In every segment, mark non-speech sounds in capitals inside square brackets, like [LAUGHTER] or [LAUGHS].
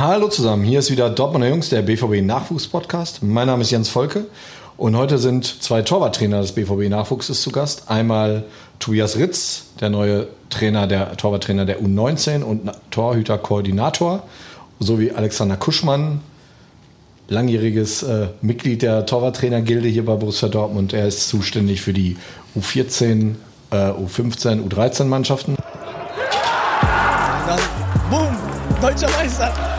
Hallo zusammen, hier ist wieder Dortmunder Jungs, der BVB Nachwuchs-Podcast. Mein Name ist Jens Volke und heute sind zwei Torwarttrainer des BVB Nachwuchses zu Gast. Einmal Tobias Ritz, der neue Trainer, der Torwarttrainer der U19 und Torhüterkoordinator, sowie Alexander Kuschmann, langjähriges äh, Mitglied der Torwarttrainergilde hier bei Borussia Dortmund. Er ist zuständig für die U14, äh, U15, U13 Mannschaften. Dann, boom, deutscher Meister.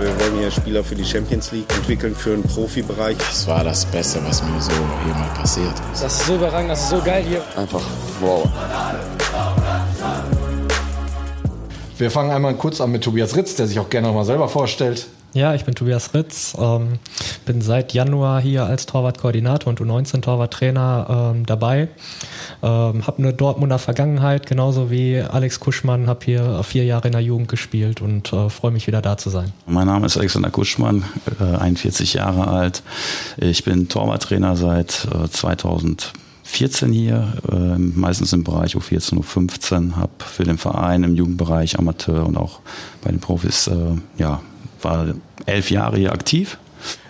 Wir wollen hier Spieler für die Champions League entwickeln, für den Profibereich. Das war das Beste, was mir so jemals passiert ist. Das ist so überragend, das ist so geil hier. Einfach wow. Wir fangen einmal kurz an mit Tobias Ritz, der sich auch gerne noch mal selber vorstellt. Ja, ich bin Tobias Ritz, ähm, bin seit Januar hier als Torwartkoordinator und U19-Torwarttrainer ähm, dabei. Ähm, habe eine Dortmunder Vergangenheit, genauso wie Alex Kuschmann, habe hier vier Jahre in der Jugend gespielt und äh, freue mich wieder da zu sein. Mein Name ist Alexander Kuschmann, äh, 41 Jahre alt. Ich bin Torwarttrainer seit äh, 2014 hier, äh, meistens im Bereich U14, U15, habe für den Verein im Jugendbereich Amateur und auch bei den Profis äh, ja, war elf Jahre hier aktiv.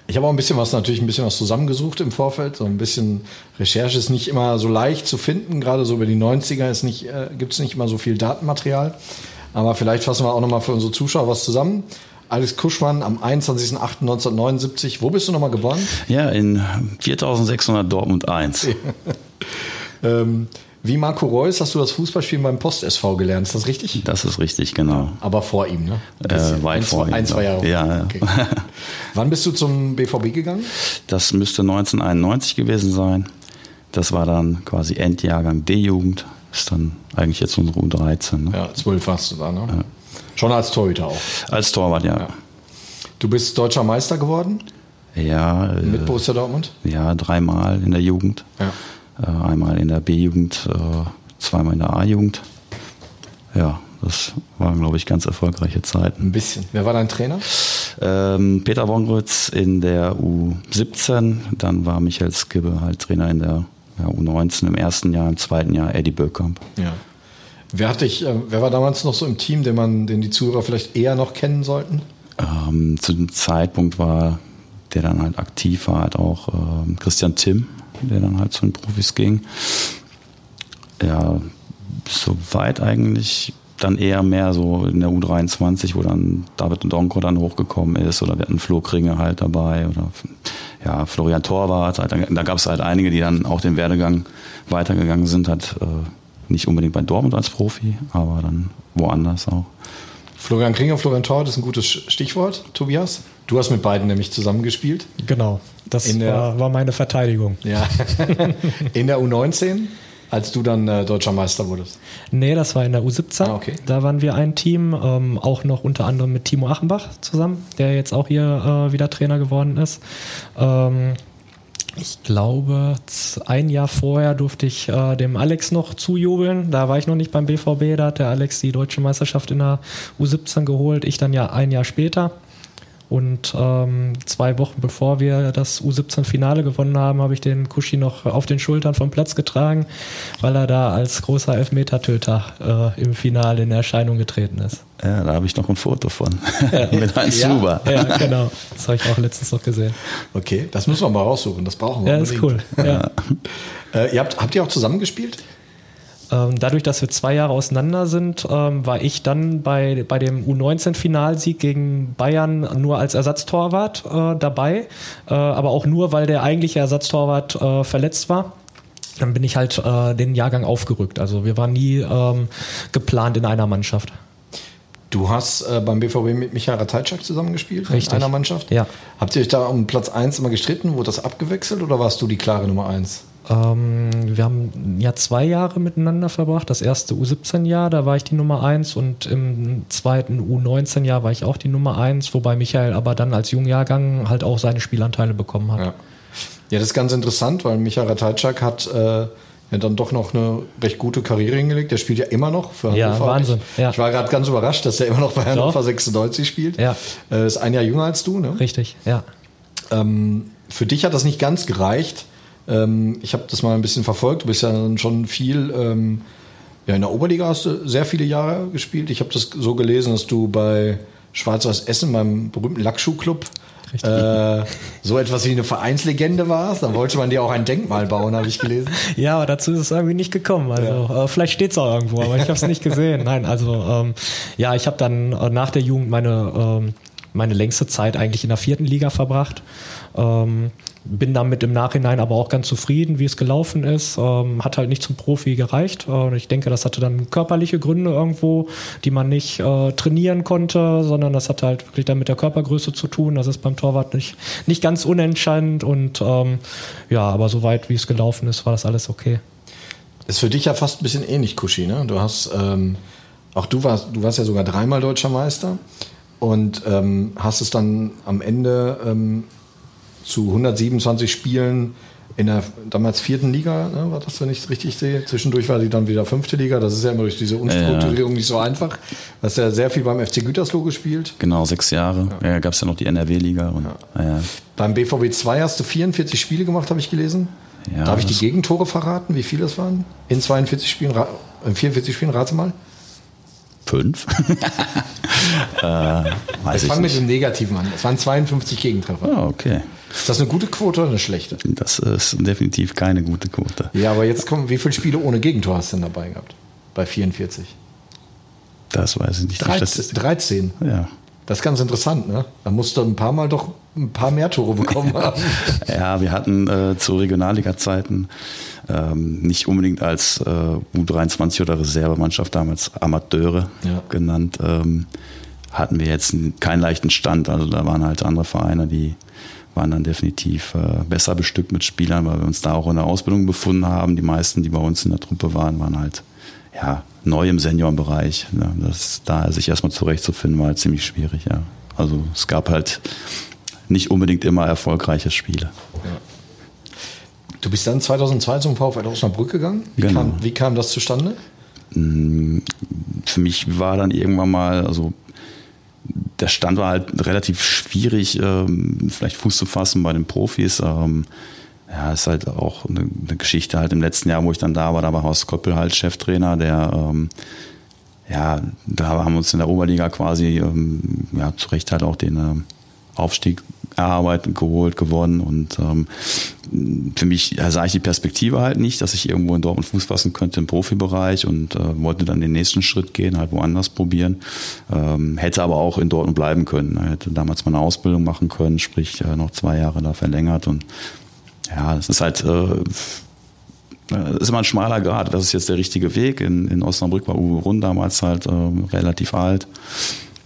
Ich habe auch ein bisschen was, natürlich ein bisschen was zusammengesucht im Vorfeld. So ein bisschen Recherche ist nicht immer so leicht zu finden. Gerade so über die 90er ist nicht, äh, gibt es nicht immer so viel Datenmaterial. Aber vielleicht fassen wir auch nochmal für unsere Zuschauer was zusammen. Alex Kuschmann am 21.08.1979. Wo bist du nochmal geboren? Ja, in 4600 Dortmund 1. [LAUGHS] ähm, wie Marco Reus hast du das Fußballspielen beim Post-SV gelernt, ist das richtig? Das ist richtig, genau. Aber vor ihm, ne? Äh, weit ein, vor zwei, ihm. Ein, zwei Jahre. Ja, okay. [LAUGHS] Wann bist du zum BVB gegangen? Das müsste 1991 gewesen sein. Das war dann quasi Endjahrgang D-Jugend. Ist dann eigentlich jetzt unsere U13. Ne? Ja, zwölf warst du da, ne? Ja. Schon als Torhüter auch. Als Torwart, ja. ja. Du bist deutscher Meister geworden? Ja. Mit Borussia Dortmund? Ja, dreimal in der Jugend. Ja. Einmal in der B-Jugend, zweimal in der A-Jugend. Ja, das waren, glaube ich, ganz erfolgreiche Zeiten. Ein bisschen. Wer war dein Trainer? Ähm, Peter Wongrütz in der U17, dann war Michael Skibbe halt Trainer in der ja, U19 im ersten Jahr, im zweiten Jahr Eddie Böckamp. Ja. Wer, hat dich, äh, wer war damals noch so im Team, den, man, den die Zuhörer vielleicht eher noch kennen sollten? Ähm, zu dem Zeitpunkt war, der dann halt aktiv war, halt auch äh, Christian Timm, der dann halt zu den Profis ging. Ja, soweit eigentlich dann eher mehr so in der U23, wo dann David Donko dann hochgekommen ist oder wir hatten Flo Kringe halt dabei oder ja, Florian Torwart. Halt, da gab es halt einige, die dann auch den Werdegang weitergegangen sind, halt nicht unbedingt bei Dortmund als Profi, aber dann woanders auch. Florian Kringer, Florian Torwart ist ein gutes Stichwort, Tobias. Du hast mit beiden nämlich zusammengespielt. Genau, das war, war, meine Verteidigung. Ja. [LAUGHS] in der U19, als du dann äh, deutscher Meister wurdest? Nee, das war in der U17. Ah, okay. Da waren wir ein Team, ähm, auch noch unter anderem mit Timo Achenbach zusammen, der jetzt auch hier äh, wieder Trainer geworden ist. Ähm, ich glaube, ein Jahr vorher durfte ich äh, dem Alex noch zujubeln. Da war ich noch nicht beim BVB, da hat der Alex die deutsche Meisterschaft in der U17 geholt. Ich dann ja ein Jahr später. Und ähm, zwei Wochen bevor wir das U17-Finale gewonnen haben, habe ich den Kushi noch auf den Schultern vom Platz getragen, weil er da als großer Elfmetertöter äh, im Finale in Erscheinung getreten ist. Ja, da habe ich noch ein Foto von. [LAUGHS] Ja. Mit Heinz ja, Zuber. Ja, genau. Das habe ich auch letztens noch gesehen. Okay, das müssen wir mal raussuchen. Das brauchen wir. Ja, das ist cool. Ja. äh, ihr habt, habt ihr auch zusammengespielt? Ähm, dadurch, dass wir zwei Jahre auseinander sind, ähm, war ich dann bei, bei dem U19-Finalsieg gegen Bayern nur als Ersatztorwart äh, dabei, äh, aber auch nur, weil der eigentliche Ersatztorwart äh, verletzt war. Dann bin ich halt äh, den Jahrgang aufgerückt. Also wir waren nie ähm, geplant in einer Mannschaft. Du hast äh, beim BVB mit Michael Ratajczak zusammengespielt Richtig. in einer Mannschaft. Ja. Habt ihr euch da um Platz 1 immer gestritten? Wurde das abgewechselt oder warst du die klare Nummer 1? Ähm, wir haben ja zwei Jahre miteinander verbracht. Das erste U17-Jahr, da war ich die Nummer 1 und im zweiten U19-Jahr war ich auch die Nummer 1, wobei Michael aber dann als Jungjahrgang halt auch seine Spielanteile bekommen hat. Ja, ja das ist ganz interessant, weil Michael Ratajczak hat äh, ja dann doch noch eine recht gute Karriere hingelegt. Der spielt ja immer noch für Ja, Hannover. Wahnsinn, Ich, ja. ich war gerade ganz überrascht, dass er immer noch bei Hannover 96 spielt. Ja. Äh, ist ein Jahr jünger als du, ne? Richtig, ja. Ähm, für dich hat das nicht ganz gereicht. Ähm, ich habe das mal ein bisschen verfolgt. Du bist ja dann schon viel. Ähm, ja, in der Oberliga hast du sehr viele Jahre gespielt. Ich habe das so gelesen, dass du bei Schwarz-Weiß Essen beim berühmten Lackschuhclub äh, so etwas wie eine Vereinslegende warst. Dann wollte man dir auch ein Denkmal bauen, habe ich gelesen. [LAUGHS] Ja, aber dazu ist es irgendwie nicht gekommen. Also ja. äh, vielleicht steht es auch irgendwo, aber ich habe es nicht gesehen. Nein, also ähm, ja, ich habe dann äh, nach der Jugend meine, ähm, meine längste Zeit eigentlich in der vierten Liga verbracht. Ähm, bin damit im Nachhinein aber auch ganz zufrieden, wie es gelaufen ist. Ähm, hat halt nicht zum Profi gereicht. Äh, ich denke, das hatte dann körperliche Gründe irgendwo, die man nicht äh, trainieren konnte, sondern das hatte halt wirklich dann mit der Körpergröße zu tun. Das ist beim Torwart nicht, nicht ganz unentscheidend und ähm, ja, aber soweit wie es gelaufen ist, war das alles okay. Ist für dich ja fast ein bisschen ähnlich, Kushi, ne? Du hast, ähm, auch du warst, du warst ja sogar dreimal deutscher Meister und ähm, hast es dann am Ende ähm, zu 127 Spielen in der damals vierten Liga, ne, war das, wenn ich es richtig sehe. Zwischendurch war die dann wieder fünfte Liga. Das ist ja immer durch diese Unstrukturierung ja. nicht so einfach. Du hast ja sehr viel beim FC Gütersloh gespielt. Genau, sechs Jahre. Ja, ja gab es ja noch die NRW-Liga. Ja. Beim BVB 2 hast du 44 Spiele gemacht, habe ich gelesen. Darf ich die Gegentore verraten, wie viele das waren? In 42 Spielen, in 44 Spielen, rate mal. Fünf? [LAUGHS] äh, ich fange mit dem Negativen an. Es waren 52 Gegentreffer. Ah, okay. Ist das eine gute Quote oder eine schlechte? Das ist definitiv keine gute Quote. Ja, aber jetzt kommen, wie viele Spiele ohne Gegentor hast du denn dabei gehabt? Bei 44? Das weiß ich nicht. 13. 13. Ja. Das ist ganz interessant, ne? Da musst du ein paar Mal doch ein paar mehr Tore bekommen [LAUGHS] haben. ja, wir hatten äh, zu Regionalliga-Zeiten ähm, nicht unbedingt als äh, U23 oder Reservemannschaft damals Amateure ja. genannt, ähm, hatten wir jetzt keinen leichten Stand. Also da waren halt andere Vereine, die waren dann definitiv äh, besser bestückt mit Spielern, weil wir uns da auch in der Ausbildung befunden haben. Die meisten, die bei uns in der Truppe waren, waren halt ja, neu im Seniorenbereich. Ja, das, da sich erstmal zurechtzufinden, war halt ziemlich schwierig. Ja. Also es gab halt nicht unbedingt immer erfolgreiche Spiele. Ja. Du bist dann 2002 zum VfL Osnabrück gegangen. Wie, genau. kam, wie kam das zustande? Mm, für mich war dann irgendwann mal, also der Stand war halt relativ schwierig, ähm, vielleicht Fuß zu fassen bei den Profis. Ähm, ja, ist halt auch eine, eine, Geschichte halt im letzten Jahr, wo ich dann da war, da war Horst Koppel halt Cheftrainer, der ähm, ja, da haben wir uns in der Oberliga quasi ähm, ja, zu Recht halt auch den ähm, Aufstieg erarbeitet, geholt, gewonnen. Und ähm, für mich sah ich die Perspektive halt nicht, dass ich irgendwo in Dortmund Fuß fassen könnte im Profibereich und äh, wollte dann den nächsten Schritt gehen, halt woanders probieren. Ähm, hätte aber auch in Dortmund bleiben können. Hätte damals meine Ausbildung machen können, sprich äh, noch zwei Jahre da verlängert. Und ja, das ist halt äh, das ist immer ein schmaler Grad. Das ist jetzt der richtige Weg. In, in Osnabrück war Uwe Rund damals halt äh, relativ alt.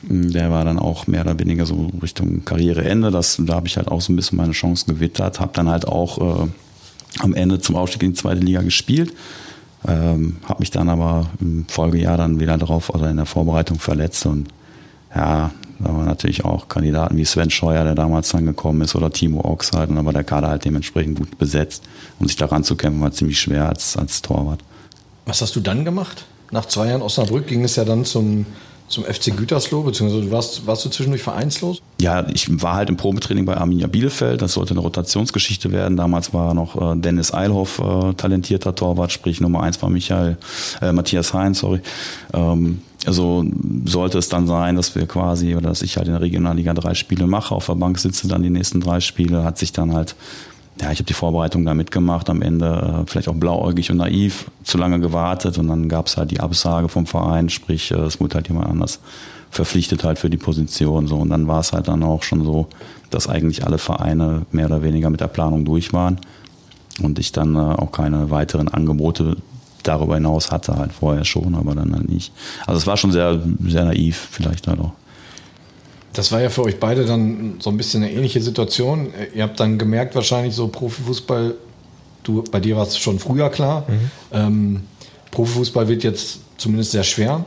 Der war dann auch mehr oder weniger so Richtung Karriereende. Das, da habe ich halt auch so ein bisschen meine Chancen gewittert. Habe dann halt auch äh, am Ende zum Aufstieg in die zweite Liga gespielt. Ähm, habe mich dann aber im Folgejahr dann wieder drauf oder in der Vorbereitung verletzt. Und ja, da waren natürlich auch Kandidaten wie Sven Scheuer, der damals dann gekommen ist, oder Timo Ochs halt. Und da war der Kader halt dementsprechend gut besetzt. Und sich daran zu kämpfen, war ziemlich schwer als, als Torwart. Was hast du dann gemacht? Nach zwei Jahren Osnabrück ging es ja dann zum zum FC Gütersloh, beziehungsweise warst, warst du zwischendurch vereinslos? Ja, ich war halt im Probetraining bei Arminia Bielefeld. Das sollte eine Rotationsgeschichte werden. Damals war noch äh, Dennis Eilhoff äh, talentierter Torwart, sprich Nummer eins war Michael, äh, Matthias Heinz, sorry. Ähm, also sollte es dann sein, dass wir quasi, oder dass ich halt in der Regionalliga drei Spiele mache, auf der Bank sitze dann die nächsten drei Spiele, hat sich dann halt ja, ich habe die Vorbereitung da mitgemacht, am Ende äh, vielleicht auch blauäugig und naiv, zu lange gewartet und dann gab es halt die Absage vom Verein, sprich äh, es wurde halt jemand anders verpflichtet halt für die Position so und dann war es halt dann auch schon so, dass eigentlich alle Vereine mehr oder weniger mit der Planung durch waren und ich dann äh, auch keine weiteren Angebote darüber hinaus hatte halt vorher schon, aber dann halt nicht. Also es war schon sehr sehr naiv vielleicht halt auch. Das war ja für euch beide dann so ein bisschen eine ähnliche Situation. Ihr habt dann gemerkt, wahrscheinlich so Profifußball, du, bei dir war es schon früher klar. Mhm. Ähm, Profifußball wird jetzt zumindest sehr schwer.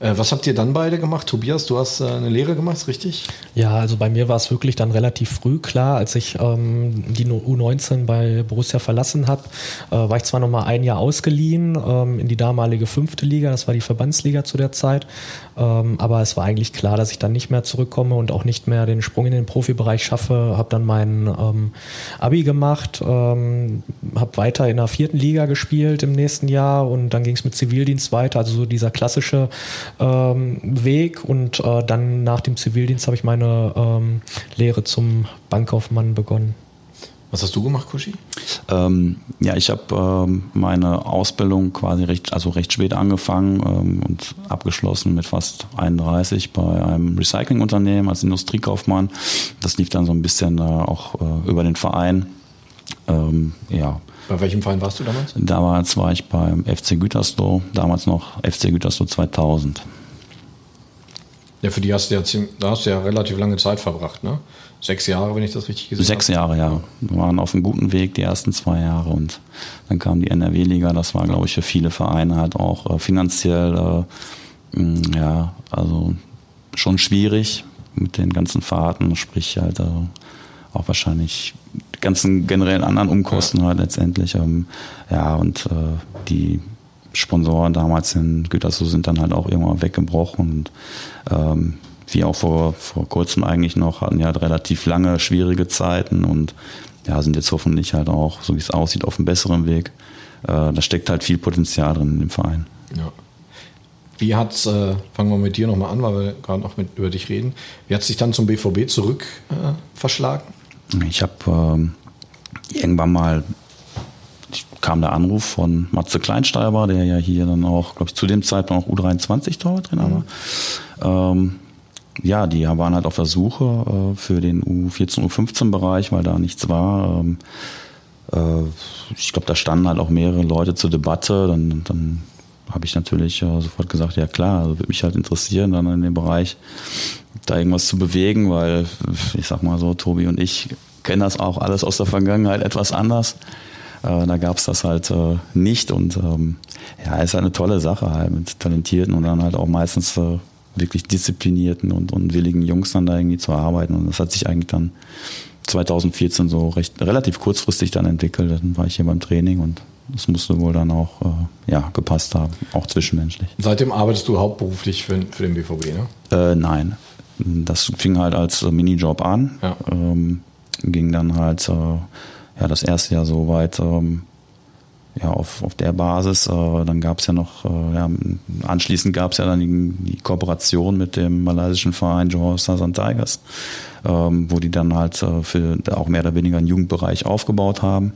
Äh, was habt ihr dann beide gemacht? Tobias, du hast äh, eine Lehre gemacht, richtig? Ja, also bei mir war es wirklich dann relativ früh klar, als ich ähm, die U19 bei Borussia verlassen habe, äh, war ich zwar noch mal ein Jahr ausgeliehen ähm, in die damalige fünfte Liga, das war die Verbandsliga zu der Zeit, ähm, aber es war eigentlich klar, dass ich dann nicht mehr zurückkomme und auch nicht mehr den Sprung in den Profibereich schaffe. Habe dann mein ähm, Abi gemacht, ähm, habe weiter in der vierten Liga gespielt im nächsten Jahr und dann ging es mit Zivildienst weiter, also so dieser klassische ähm, Weg und äh, dann nach dem Zivildienst habe ich meine ähm, Lehre zum Bankkaufmann begonnen. Was hast du gemacht, Kuschi? Ähm, ja, ich habe ähm, meine Ausbildung quasi recht, also recht spät angefangen ähm, und abgeschlossen mit fast 31 bei einem Recyclingunternehmen als Industriekaufmann. Das lief dann so ein bisschen äh, auch äh, über den Verein. Ähm, ja. Bei welchem Verein warst du damals? Damals war ich beim FC Gütersloh, damals noch FC Gütersloh 2000. Ja, für die hast du ja, da hast du ja relativ lange Zeit verbracht, ne? Sechs Jahre, wenn ich das richtig gesehen Sechs habe. Jahre, ja. Wir waren auf einem guten Weg die ersten zwei Jahre und dann kam die NRW-Liga. Das war, glaube ich, für viele Vereine halt auch äh, finanziell, äh, mh, ja, also schon schwierig mit den ganzen Fahrten, sprich halt äh, auch wahrscheinlich ganzen generellen anderen Umkosten ja. halt letztendlich. Ähm, ja, und äh, die Sponsoren damals in Gütersloh sind dann halt auch irgendwann weggebrochen und ähm, wie auch vor, vor kurzem eigentlich noch, hatten ja halt relativ lange, schwierige Zeiten und ja, sind jetzt hoffentlich halt auch, so wie es aussieht, auf einem besseren Weg. Äh, da steckt halt viel Potenzial drin im Verein. Ja. Wie hat äh, fangen wir mit dir nochmal an, weil wir gerade noch mit, über dich reden. Wie hat es dich dann zum BVB zurück äh, verschlagen? Ich habe ähm, irgendwann mal kam der Anruf von Matze Kleinsteiber, der ja hier dann auch, glaube ich, zu dem Zeitpunkt auch U23-Torwarttrainer mhm. war. Ähm, ja, die waren halt auf der Suche äh, für den U14, U15-Bereich, weil da nichts war. Ähm, äh, ich glaube, da standen halt auch mehrere Leute zur Debatte. Dann, dann habe ich natürlich äh, sofort gesagt, ja klar, also würde mich halt interessieren, dann in dem Bereich da irgendwas zu bewegen, weil ich sag mal so, Tobi und ich kennen das auch alles aus der Vergangenheit etwas anders. Äh, da gab es das halt äh, nicht und ähm, ja, ist eine tolle Sache halt mit Talentierten und dann halt auch meistens äh, wirklich disziplinierten und, und willigen Jungs dann da irgendwie zu arbeiten. Und das hat sich eigentlich dann 2014 so recht relativ kurzfristig dann entwickelt. Dann war ich hier beim Training und das musste wohl dann auch äh, ja, gepasst haben, auch zwischenmenschlich. Seitdem arbeitest du hauptberuflich für, für den BVB, ne? Äh, nein. Das fing halt als Minijob an. Ja. Ähm, ging dann halt äh, ja, das erste Jahr so weit, ähm, ja, auf, auf der Basis. Äh, dann gab es ja noch, äh, ja, anschließend gab es ja dann die, die, Kooperation mit dem malaysischen Verein Johor Southern Tigers, ähm, wo die dann halt äh, für auch mehr oder weniger einen Jugendbereich aufgebaut haben.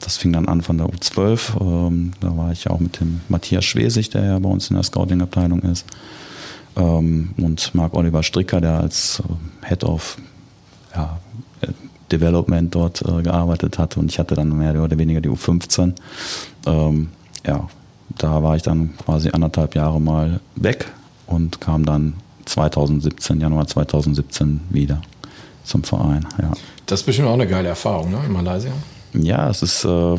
Das fing dann an von der U12. Ähm, da war ich ja auch mit dem Matthias Schwesig, der ja bei uns in der Scouting-Abteilung ist. Ähm, und Marc Oliver Stricker, der als äh, Head of ja, Development dort äh, gearbeitet hatte und ich hatte dann mehr oder weniger die U15. Ähm, ja, da war ich dann quasi anderthalb Jahre mal weg und kam dann 2017, Januar 2017 wieder zum Verein. Ja. Das ist bestimmt auch eine geile Erfahrung, ne, in Malaysia. Ja, es ist äh,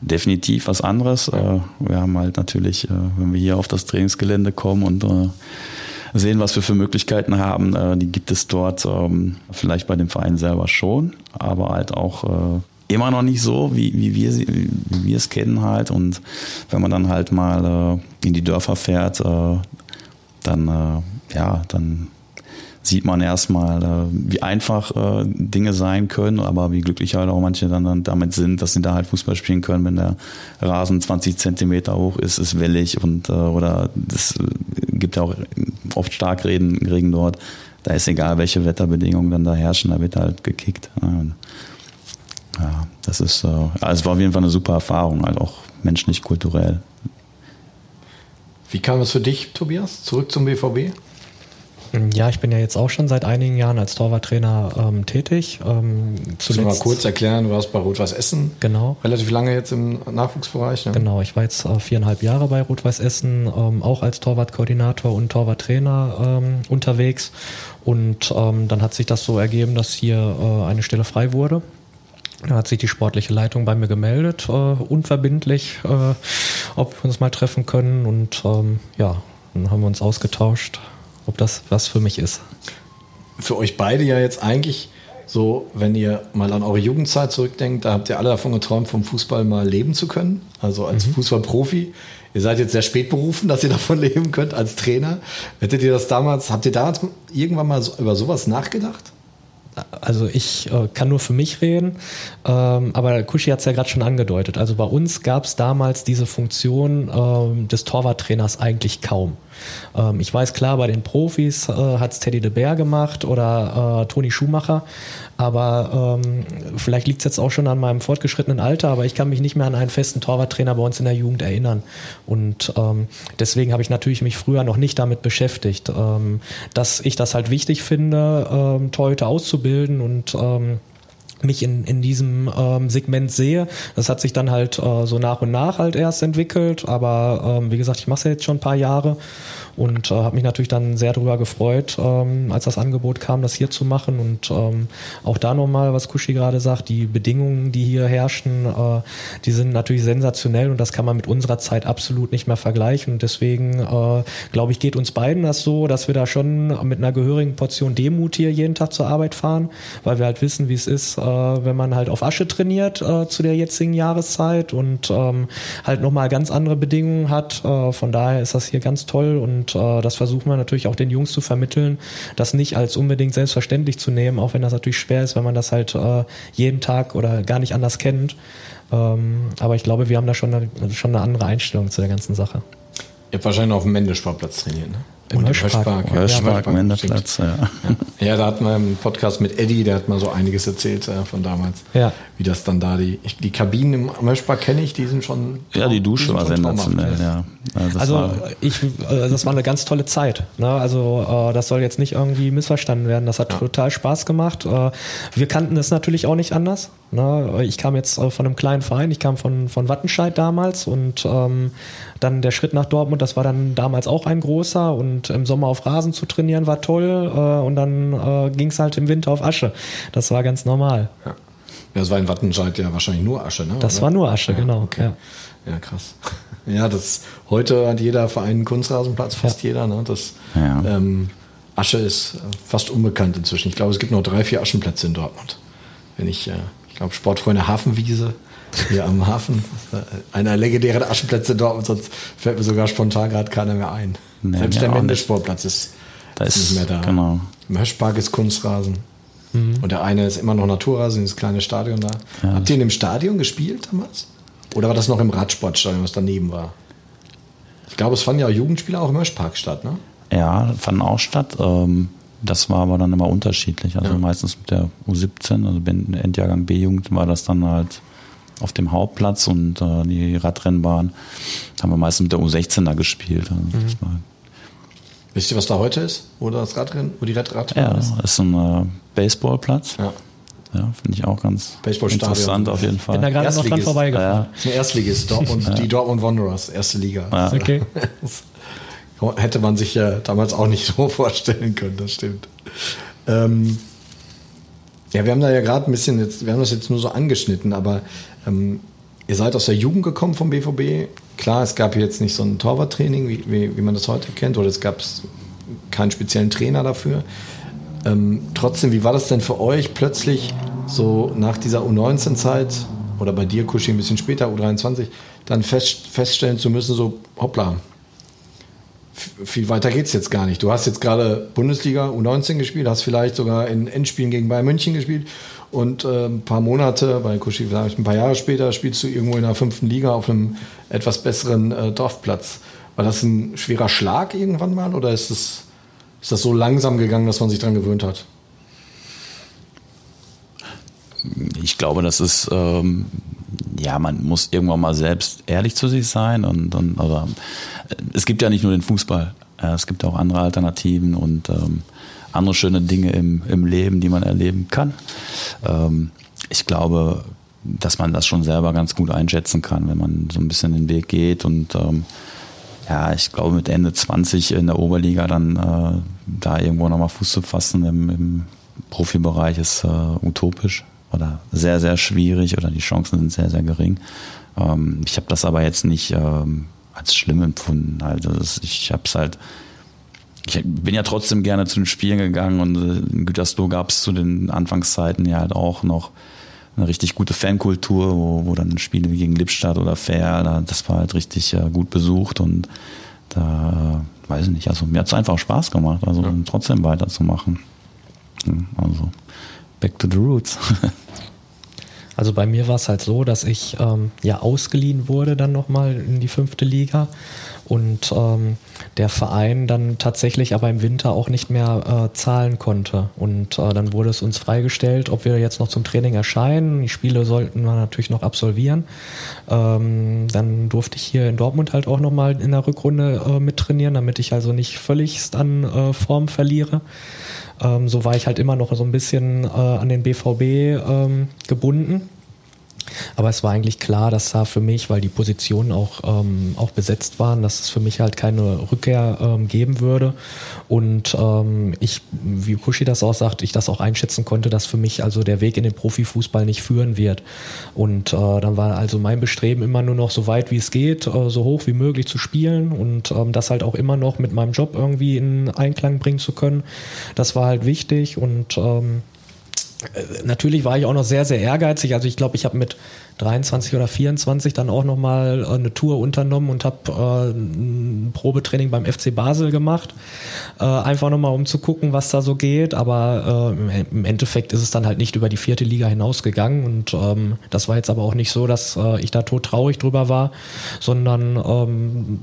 definitiv was anderes. Äh, wir haben halt natürlich, äh, wenn wir hier auf das Trainingsgelände kommen und äh, sehen, was wir für Möglichkeiten haben. Äh, die gibt es dort ähm, vielleicht bei dem Verein selber schon, aber halt auch äh, immer noch nicht so, wie, wie, wir, wie wir es kennen halt. Und wenn man dann halt mal äh, in die Dörfer fährt, dann, ja, dann sieht man erstmal, äh, wie einfach äh, Dinge sein können, aber wie glücklich halt auch manche dann, damit sind, dass sie da halt Fußball spielen können, wenn der Rasen 20 Zentimeter hoch ist, ist wellig und äh, oder es gibt ja auch oft Starkregen Regen dort. Da ist egal, welche Wetterbedingungen dann da herrschen, da wird halt gekickt. Ja, das ist, also es war auf jeden Fall eine super Erfahrung, halt auch menschlich, kulturell. Wie kam es für dich, Tobias, zurück zum BVB? Ja, ich bin ja jetzt auch schon seit einigen Jahren als Torwarttrainer ähm, tätig. Ähm, zuletzt, mal kurz erklären, du warst bei Rot-Weiß Essen. Genau. Relativ lange jetzt im Nachwuchsbereich. Ne? Genau, ich war jetzt äh, viereinhalb Jahre bei Rot-Weiß Essen, ähm, auch als Torwartkoordinator und Torwarttrainer ähm, unterwegs. Und ähm, dann hat sich das so ergeben, dass hier äh, eine Stelle frei wurde. Da hat sich die sportliche Leitung bei mir gemeldet, äh, unverbindlich, äh, ob wir uns mal treffen können. Und ähm, ja, dann haben wir uns ausgetauscht ob das was für mich ist. Für euch beide ja jetzt eigentlich so, wenn ihr mal an eure Jugendzeit zurückdenkt, da habt ihr alle davon geträumt, vom Fußball mal leben zu können. Also als mhm. Fußballprofi. Ihr seid jetzt sehr spät berufen, dass ihr [LAUGHS] davon leben könnt als Trainer. Hättet ihr das damals, habt ihr damals irgendwann mal so, über sowas nachgedacht? Also ich äh, kann nur für mich reden, ähm, aber Kushi hat es ja gerade schon angedeutet. Also bei uns gab es damals diese Funktion ähm, des Torwarttrainers eigentlich kaum. Ähm, ich weiß klar, bei den Profis äh, hat es Teddy de Beer gemacht oder äh, Toni Schumacher, aber ähm, vielleicht liegt es jetzt auch schon an meinem fortgeschrittenen Alter, aber ich kann mich nicht mehr an einen festen Torwarttrainer bei uns in der Jugend erinnern. Und ähm, deswegen habe ich natürlich mich früher noch nicht damit beschäftigt. Ähm, dass ich das halt wichtig finde, Torhüter auszubilden und ähm, mich in, in diesem ähm, Segment sehe. Das hat sich dann halt äh, so nach und nach halt erst entwickelt, aber ähm, wie gesagt, ich mache es ja jetzt schon ein paar Jahre und äh, habe mich natürlich dann sehr darüber gefreut, ähm, als das Angebot kam, das hier zu machen. Und ähm, auch da nochmal, was Kushi gerade sagt, die Bedingungen, die hier herrschen, äh, die sind natürlich sensationell und das kann man mit unserer Zeit absolut nicht mehr vergleichen. Und deswegen äh, glaube ich, geht uns beiden das so, dass wir da schon mit einer gehörigen Portion Demut hier jeden Tag zur Arbeit fahren, weil wir halt wissen, wie es ist, äh, wenn man halt auf Asche trainiert äh, zu der jetzigen Jahreszeit und ähm, halt nochmal ganz andere Bedingungen hat. Äh, von daher ist das hier ganz toll und äh, das versuchen wir natürlich auch den Jungs zu vermitteln, das nicht als unbedingt selbstverständlich zu nehmen, auch wenn das natürlich schwer ist, wenn man das halt äh, jeden Tag oder gar nicht anders kennt. Ähm, aber ich glaube, wir haben da schon eine, schon eine andere Einstellung zu der ganzen Sache. Ihr habt wahrscheinlich auf dem Mendesportplatz trainiert, ne? Im Höschpark. Höschpark, ja, Menderplatz, ja. ja. Da hatten wir einen Podcast mit Eddie, der hat mal so einiges erzählt äh, von damals. Ja. Wie das dann da, die, die Kabinen im Höschpark kenne ich, die sind schon. Ja, die Dusche war sensationell, ja. Also, also war ich, äh, das war eine ganz tolle Zeit. Ne? Also äh, das soll jetzt nicht irgendwie missverstanden werden. Das hat ja. total Spaß gemacht. Äh, wir kannten es natürlich auch nicht anders. Ne? Ich kam jetzt äh, von einem kleinen Verein, ich kam von, von Wattenscheid damals und ähm, dann der Schritt nach Dortmund, das war dann damals auch ein großer und im Sommer auf Rasen zu trainieren war toll äh, und dann äh, ging es halt im Winter auf Asche. Das war ganz normal. Ja. Das war in Wattenscheid ja wahrscheinlich nur Asche, ne? Das oder? war nur Asche, ja, genau. Okay. Ja. ja. krass. [LAUGHS] Ja, das heute hat jeder Verein einen Kunstrasenplatz, fast jeder. Ne? Das, ähm, Asche ist fast unbekannt inzwischen. Ich glaube, es gibt noch drei, vier Aschenplätze in Dortmund. Wenn ich, äh, ich glaube, Sportfreunde Hafenwiese hier am Hafen. Einer legendären Aschenplätze in Dortmund, sonst fällt mir sogar spontan gerade keiner mehr ein. Nee, Selbst der Mendesportplatz ist, da ist nicht mehr da. Genau. Im Höschpark ist Kunstrasen. Mhm. Und der eine ist immer noch Naturrasen, dieses kleine Stadion da. Ja. Habt ihr in dem Stadion gespielt damals? Oder war das noch im Radsportstadion, was daneben war? Ich glaube, es fanden ja auch Jugendspiele auch im Höschpark statt, ne? Ja, fanden auch statt. Ähm, das war aber dann immer unterschiedlich. Also ja. meistens mit der U17, also Endjahrgang B-Jugend, war das dann halt auf dem Hauptplatz und äh, die Radrennbahn haben wir meistens mit der U16 da gespielt. Also mhm. Wisst ihr, was da heute ist? Wo das Radrennen, wo die Radrennbahn ja, ist? Ja, ist ein äh, Baseballplatz. Ja. Ja, finde ich auch ganz interessant auf jeden Fall. Bin da gerade noch dran vorbeigefahren. Ja. Erstligist, Dortmund, ja. die Dortmund Wanderers, erste Liga. Ja. Okay. [LAUGHS] Hätte man sich ja damals auch nicht [LAUGHS] so vorstellen können, das stimmt. Ähm, ja, wir haben da ja gerade ein bisschen, jetzt, wir haben das jetzt nur so angeschnitten, aber ähm, ihr seid aus der Jugend gekommen vom BVB. Klar, es gab jetzt nicht so ein Torwarttraining, wie, wie, wie man das heute kennt, oder es gab keinen speziellen Trainer dafür. Ähm, trotzdem, wie war das denn für euch plötzlich so nach dieser U19-Zeit oder bei dir, Kuschi, ein bisschen später, U23, dann fest, feststellen zu müssen, so hoppla, viel weiter geht es jetzt gar nicht. Du hast jetzt gerade Bundesliga U19 gespielt, hast vielleicht sogar in Endspielen gegen Bayern München gespielt und äh, ein paar Monate, bei Kuschi vielleicht ein paar Jahre später, spielst du irgendwo in der fünften Liga auf einem etwas besseren äh, Dorfplatz. War das ein schwerer Schlag irgendwann mal oder ist es ist das so langsam gegangen, dass man sich daran gewöhnt hat? Ich glaube, das ist, ähm, ja, man muss irgendwann mal selbst ehrlich zu sich sein und, und also, es gibt ja nicht nur den Fußball, es gibt auch andere Alternativen und ähm, andere schöne Dinge im, im Leben, die man erleben kann. Ähm, ich glaube, dass man das schon selber ganz gut einschätzen kann, wenn man so ein bisschen den Weg geht und ähm, ja, ich glaube, mit Ende 20 in der Oberliga dann äh, da irgendwo nochmal Fuß zu fassen im, im Profibereich ist äh, utopisch oder sehr, sehr schwierig oder die Chancen sind sehr, sehr gering. Ähm, ich habe das aber jetzt nicht ähm, als schlimm empfunden. Also das, ich habe es halt, ich bin ja trotzdem gerne zu den Spielen gegangen und äh, in Gütersloh gab es zu den Anfangszeiten ja halt auch noch eine richtig gute Fankultur, wo, wo dann Spiele wie gegen Lippstadt oder Fair, das war halt richtig äh, gut besucht und da äh, weiß ich nicht, also mir hat es einfach Spaß gemacht, also ja. trotzdem weiterzumachen. Also back to the roots. [LAUGHS] Also bei mir war es halt so, dass ich ähm, ja ausgeliehen wurde dann nochmal in die fünfte Liga und ähm, der Verein dann tatsächlich aber im Winter auch nicht mehr äh, zahlen konnte. Und äh, dann wurde es uns freigestellt, ob wir jetzt noch zum Training erscheinen. Die Spiele sollten wir natürlich noch absolvieren. Ähm, dann durfte ich hier in Dortmund halt auch nochmal in der Rückrunde äh, mittrainieren, damit ich also nicht völligst an äh, Form verliere. Ähm, so war ich halt immer noch so ein bisschen äh, an den BVB ähm, gebunden. Aber es war eigentlich klar, dass da für mich, weil die Positionen auch, ähm, auch besetzt waren, dass es für mich halt keine Rückkehr ähm, geben würde. Und ähm, ich, wie Kushi das auch sagt, ich das auch einschätzen konnte, dass für mich also der Weg in den Profifußball nicht führen wird. Und äh, dann war also mein Bestreben immer nur noch so weit wie es geht, äh, so hoch wie möglich zu spielen und ähm, das halt auch immer noch mit meinem Job irgendwie in Einklang bringen zu können. Das war halt wichtig und ähm, äh, natürlich war ich auch noch sehr, sehr ehrgeizig. Also ich glaube, ich habe mit 23 oder 24 dann auch nochmal äh, eine Tour unternommen und habe äh, ein Probetraining beim FC Basel gemacht. Äh, einfach nochmal, um zu gucken, was da so geht. Aber äh, im Endeffekt ist es dann halt nicht über die vierte Liga hinausgegangen. Und ähm, das war jetzt aber auch nicht so, dass äh, ich da tot traurig drüber war, sondern ähm,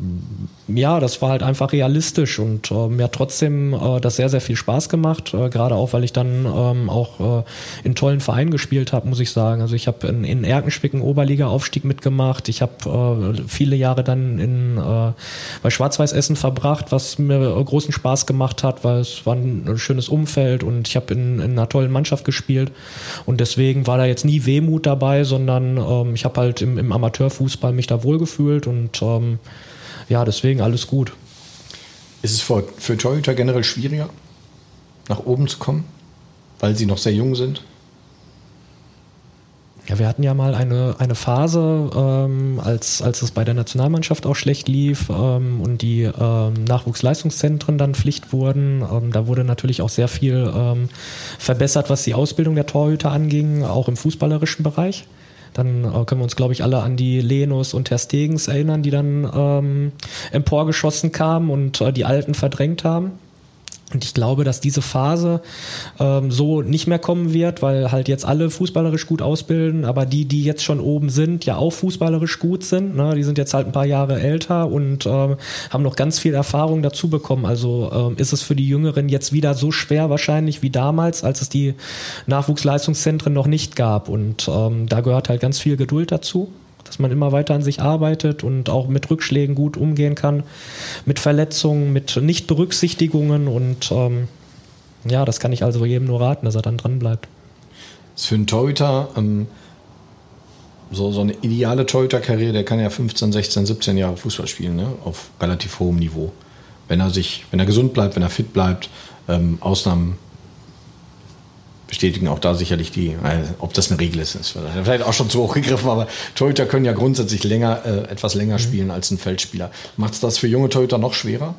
ja, das war halt einfach realistisch und äh, mir hat trotzdem äh, das sehr, sehr viel Spaß gemacht. Äh, Gerade auch, weil ich dann ähm, auch äh, in tollen Vereinen gespielt habe, muss ich sagen. Also ich habe in, in Erkenschwicken Oberliga-Aufstieg mitgemacht. Ich habe äh, viele Jahre dann in, äh, bei Schwarz-Weiß Essen verbracht, was mir großen Spaß gemacht hat, weil es war ein schönes Umfeld und ich habe in, in einer tollen Mannschaft gespielt. Und deswegen war da jetzt nie Wehmut dabei, sondern ähm, ich habe halt im, im Amateurfußball mich da wohlgefühlt und ähm, ja, deswegen alles gut. Ist es für, für Torhüter generell schwieriger, nach oben zu kommen, weil sie noch sehr jung sind? Ja, wir hatten ja mal eine, eine Phase, ähm, als, als es bei der Nationalmannschaft auch schlecht lief ähm, und die ähm, Nachwuchsleistungszentren dann Pflicht wurden. Ähm, da wurde natürlich auch sehr viel ähm, verbessert, was die Ausbildung der Torhüter anging, auch im fußballerischen Bereich. Dann äh, können wir uns, glaube ich, alle an die Lenus und Ter Stegens erinnern, die dann ähm, emporgeschossen kamen und äh, die Alten verdrängt haben. Und ich glaube, dass diese Phase ähm, so nicht mehr kommen wird, weil halt jetzt alle fußballerisch gut ausbilden, aber die, die jetzt schon oben sind, ja auch fußballerisch gut sind. Ne? Die sind jetzt halt ein paar Jahre älter und ähm, haben noch ganz viel Erfahrung dazu bekommen. Also ähm, ist es für die Jüngeren jetzt wieder so schwer wahrscheinlich wie damals, als es die Nachwuchsleistungszentren noch nicht gab. Und ähm, da gehört halt ganz viel Geduld dazu dass man immer weiter an sich arbeitet und auch mit Rückschlägen gut umgehen kann, mit Verletzungen, mit Nichtberücksichtigungen und ähm, ja, das kann ich also jedem nur raten, dass er dann dran bleibt. Ist für einen Torhüter ähm, so, so eine ideale Torhüter-Karriere, der kann ja 15, 16, 17 Jahre Fußball spielen, ne? auf relativ hohem Niveau. Wenn er sich, wenn er gesund bleibt, wenn er fit bleibt, ähm, Ausnahmen bestätigen auch da sicherlich die, ob das eine Regel ist, ist vielleicht auch schon zu hoch gegriffen, aber Torhüter können ja grundsätzlich länger, äh, etwas länger mhm. spielen als ein Feldspieler. Macht es das für junge Torhüter noch schwerer?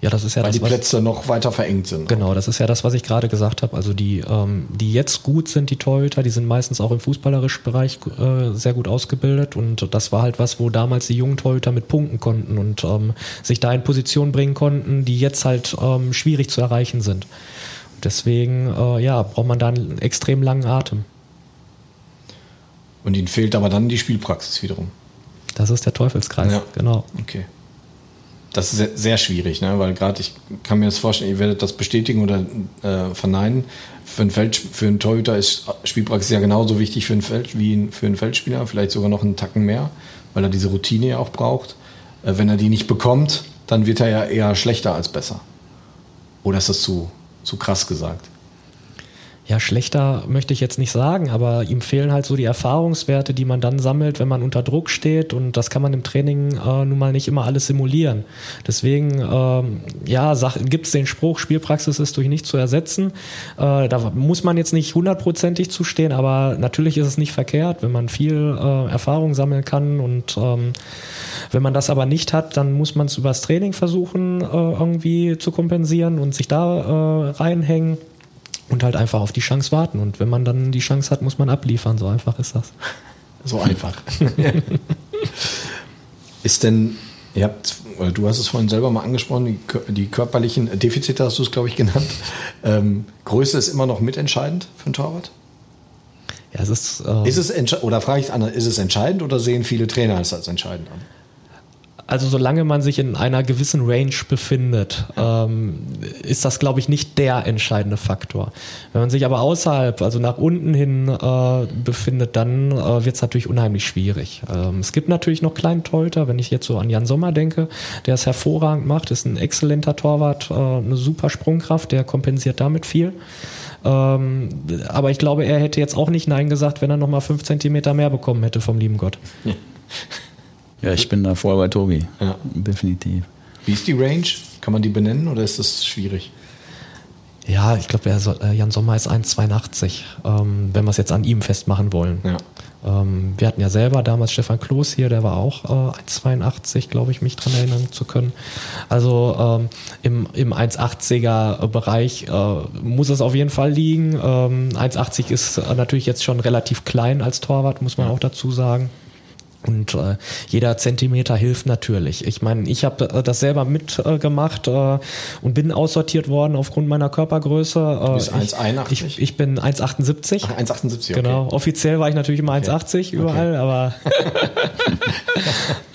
Ja, das ist ja Weil das, die Plätze noch weiter verengt sind. Genau, das ist ja das, was ich gerade gesagt habe. Also die, ähm, die jetzt gut sind, die Torhüter, die sind meistens auch im fußballerischen Bereich äh, sehr gut ausgebildet und das war halt was, wo damals die jungen Torhüter mit punkten konnten und ähm, sich da in Position bringen konnten, die jetzt halt ähm, schwierig zu erreichen sind. Deswegen äh, ja, braucht man da einen extrem langen Atem. Und ihnen fehlt aber dann die Spielpraxis wiederum. Das ist der Teufelskreis, Ja. genau. Okay. Das ist sehr, sehr schwierig, ne? weil gerade ich kann mir das vorstellen, ihr werdet das bestätigen oder äh, verneinen. Für einen, Feld, für einen Torhüter ist Spielpraxis ja genauso wichtig für einen Feld, wie für einen Feldspieler, vielleicht sogar noch einen Tacken mehr, weil er diese Routine ja auch braucht. Äh, wenn er die nicht bekommt, dann wird er ja eher schlechter als besser. Oder ist das zu, zu krass gesagt? Ja, schlechter möchte ich jetzt nicht sagen, aber ihm fehlen halt so die Erfahrungswerte, die man dann sammelt, wenn man unter Druck steht und das kann man im Training äh, nun mal nicht immer alles simulieren. Deswegen, ähm, ja, gibt es den Spruch, Spielpraxis ist durch nichts zu ersetzen. Äh, da muss man jetzt nicht hundertprozentig zustehen, aber natürlich ist es nicht verkehrt, wenn man viel äh, Erfahrung sammeln kann und ähm, wenn man das aber nicht hat, dann muss man es übers Training versuchen, äh, irgendwie zu kompensieren und sich da äh, reinhängen und halt einfach auf die Chance warten. Und wenn man dann die Chance hat, muss man abliefern. So einfach ist das. So einfach. [LAUGHS] ist denn Ihr habt, du hast es vorhin selber mal angesprochen, die, die körperlichen Defizite hast du es, glaube ich, genannt. Ähm, Größe ist immer noch mitentscheidend für einen Torwart? Ja, es ist, äh ist es oder frage ich es anders, ist es entscheidend oder sehen viele Trainer es als entscheidend an? Also solange man sich in einer gewissen Range befindet, ähm, ist das, glaube ich, nicht der entscheidende Faktor. Wenn man sich aber außerhalb, also nach unten hin äh, befindet, dann äh, wird es natürlich unheimlich schwierig. Ähm, es gibt natürlich noch kleinen Torhüter, wenn ich jetzt so an Jan Sommer denke, der es hervorragend macht, ist ein exzellenter Torwart, äh, eine super Sprungkraft, der kompensiert damit viel. Ähm, aber ich glaube, er hätte jetzt auch nicht Nein gesagt, wenn er nochmal fünf Zentimeter mehr bekommen hätte vom lieben Gott. Ja. [LAUGHS] Ja, ich bin da voll bei Tobi. Ja. Definitiv. Wie ist die Range? Kann man die benennen oder ist das schwierig? Ja, ich glaube, äh, Jan Sommer ist 1,82, ähm, wenn wir es jetzt an ihm festmachen wollen. Ja. Ähm, wir hatten ja selber damals Stefan Kloß hier, der war auch äh, 1,82, glaube ich, mich daran erinnern zu können. Also ähm, im, im 1,80er Bereich äh, muss es auf jeden Fall liegen. Ähm, 1,80 ist äh, natürlich jetzt schon relativ klein als Torwart, muss man ja. auch dazu sagen. Und äh, jeder Zentimeter hilft natürlich. Ich meine, ich habe äh, das selber mitgemacht äh, und bin aussortiert worden aufgrund meiner Körpergröße. Äh, du bist 1,81? Ich, ich, ich, bin 1,78. 1,78, okay. Genau. Offiziell war ich natürlich immer okay. 1,80 überall, okay. aber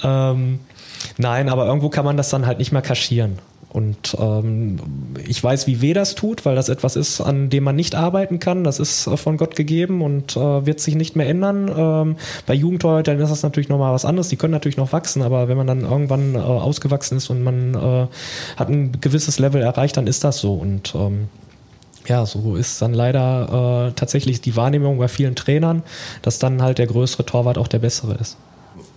[LAUGHS] [LAUGHS] ähm, nein, aber irgendwo kann man das dann halt nicht mehr kaschieren. Und ähm, ich weiß, wie weh das tut, weil das etwas ist, an dem man nicht arbeiten kann. Das ist äh, von Gott gegeben und äh, wird sich nicht mehr ändern. Ähm, bei Jugendtorhütern ist das natürlich nochmal was anderes. Die können natürlich noch wachsen, aber wenn man dann irgendwann äh, ausgewachsen ist und man äh, hat ein gewisses Level erreicht, dann ist das so. Und ähm, ja, so ist dann leider äh, tatsächlich die Wahrnehmung bei vielen Trainern, dass dann halt der größere Torwart auch der bessere ist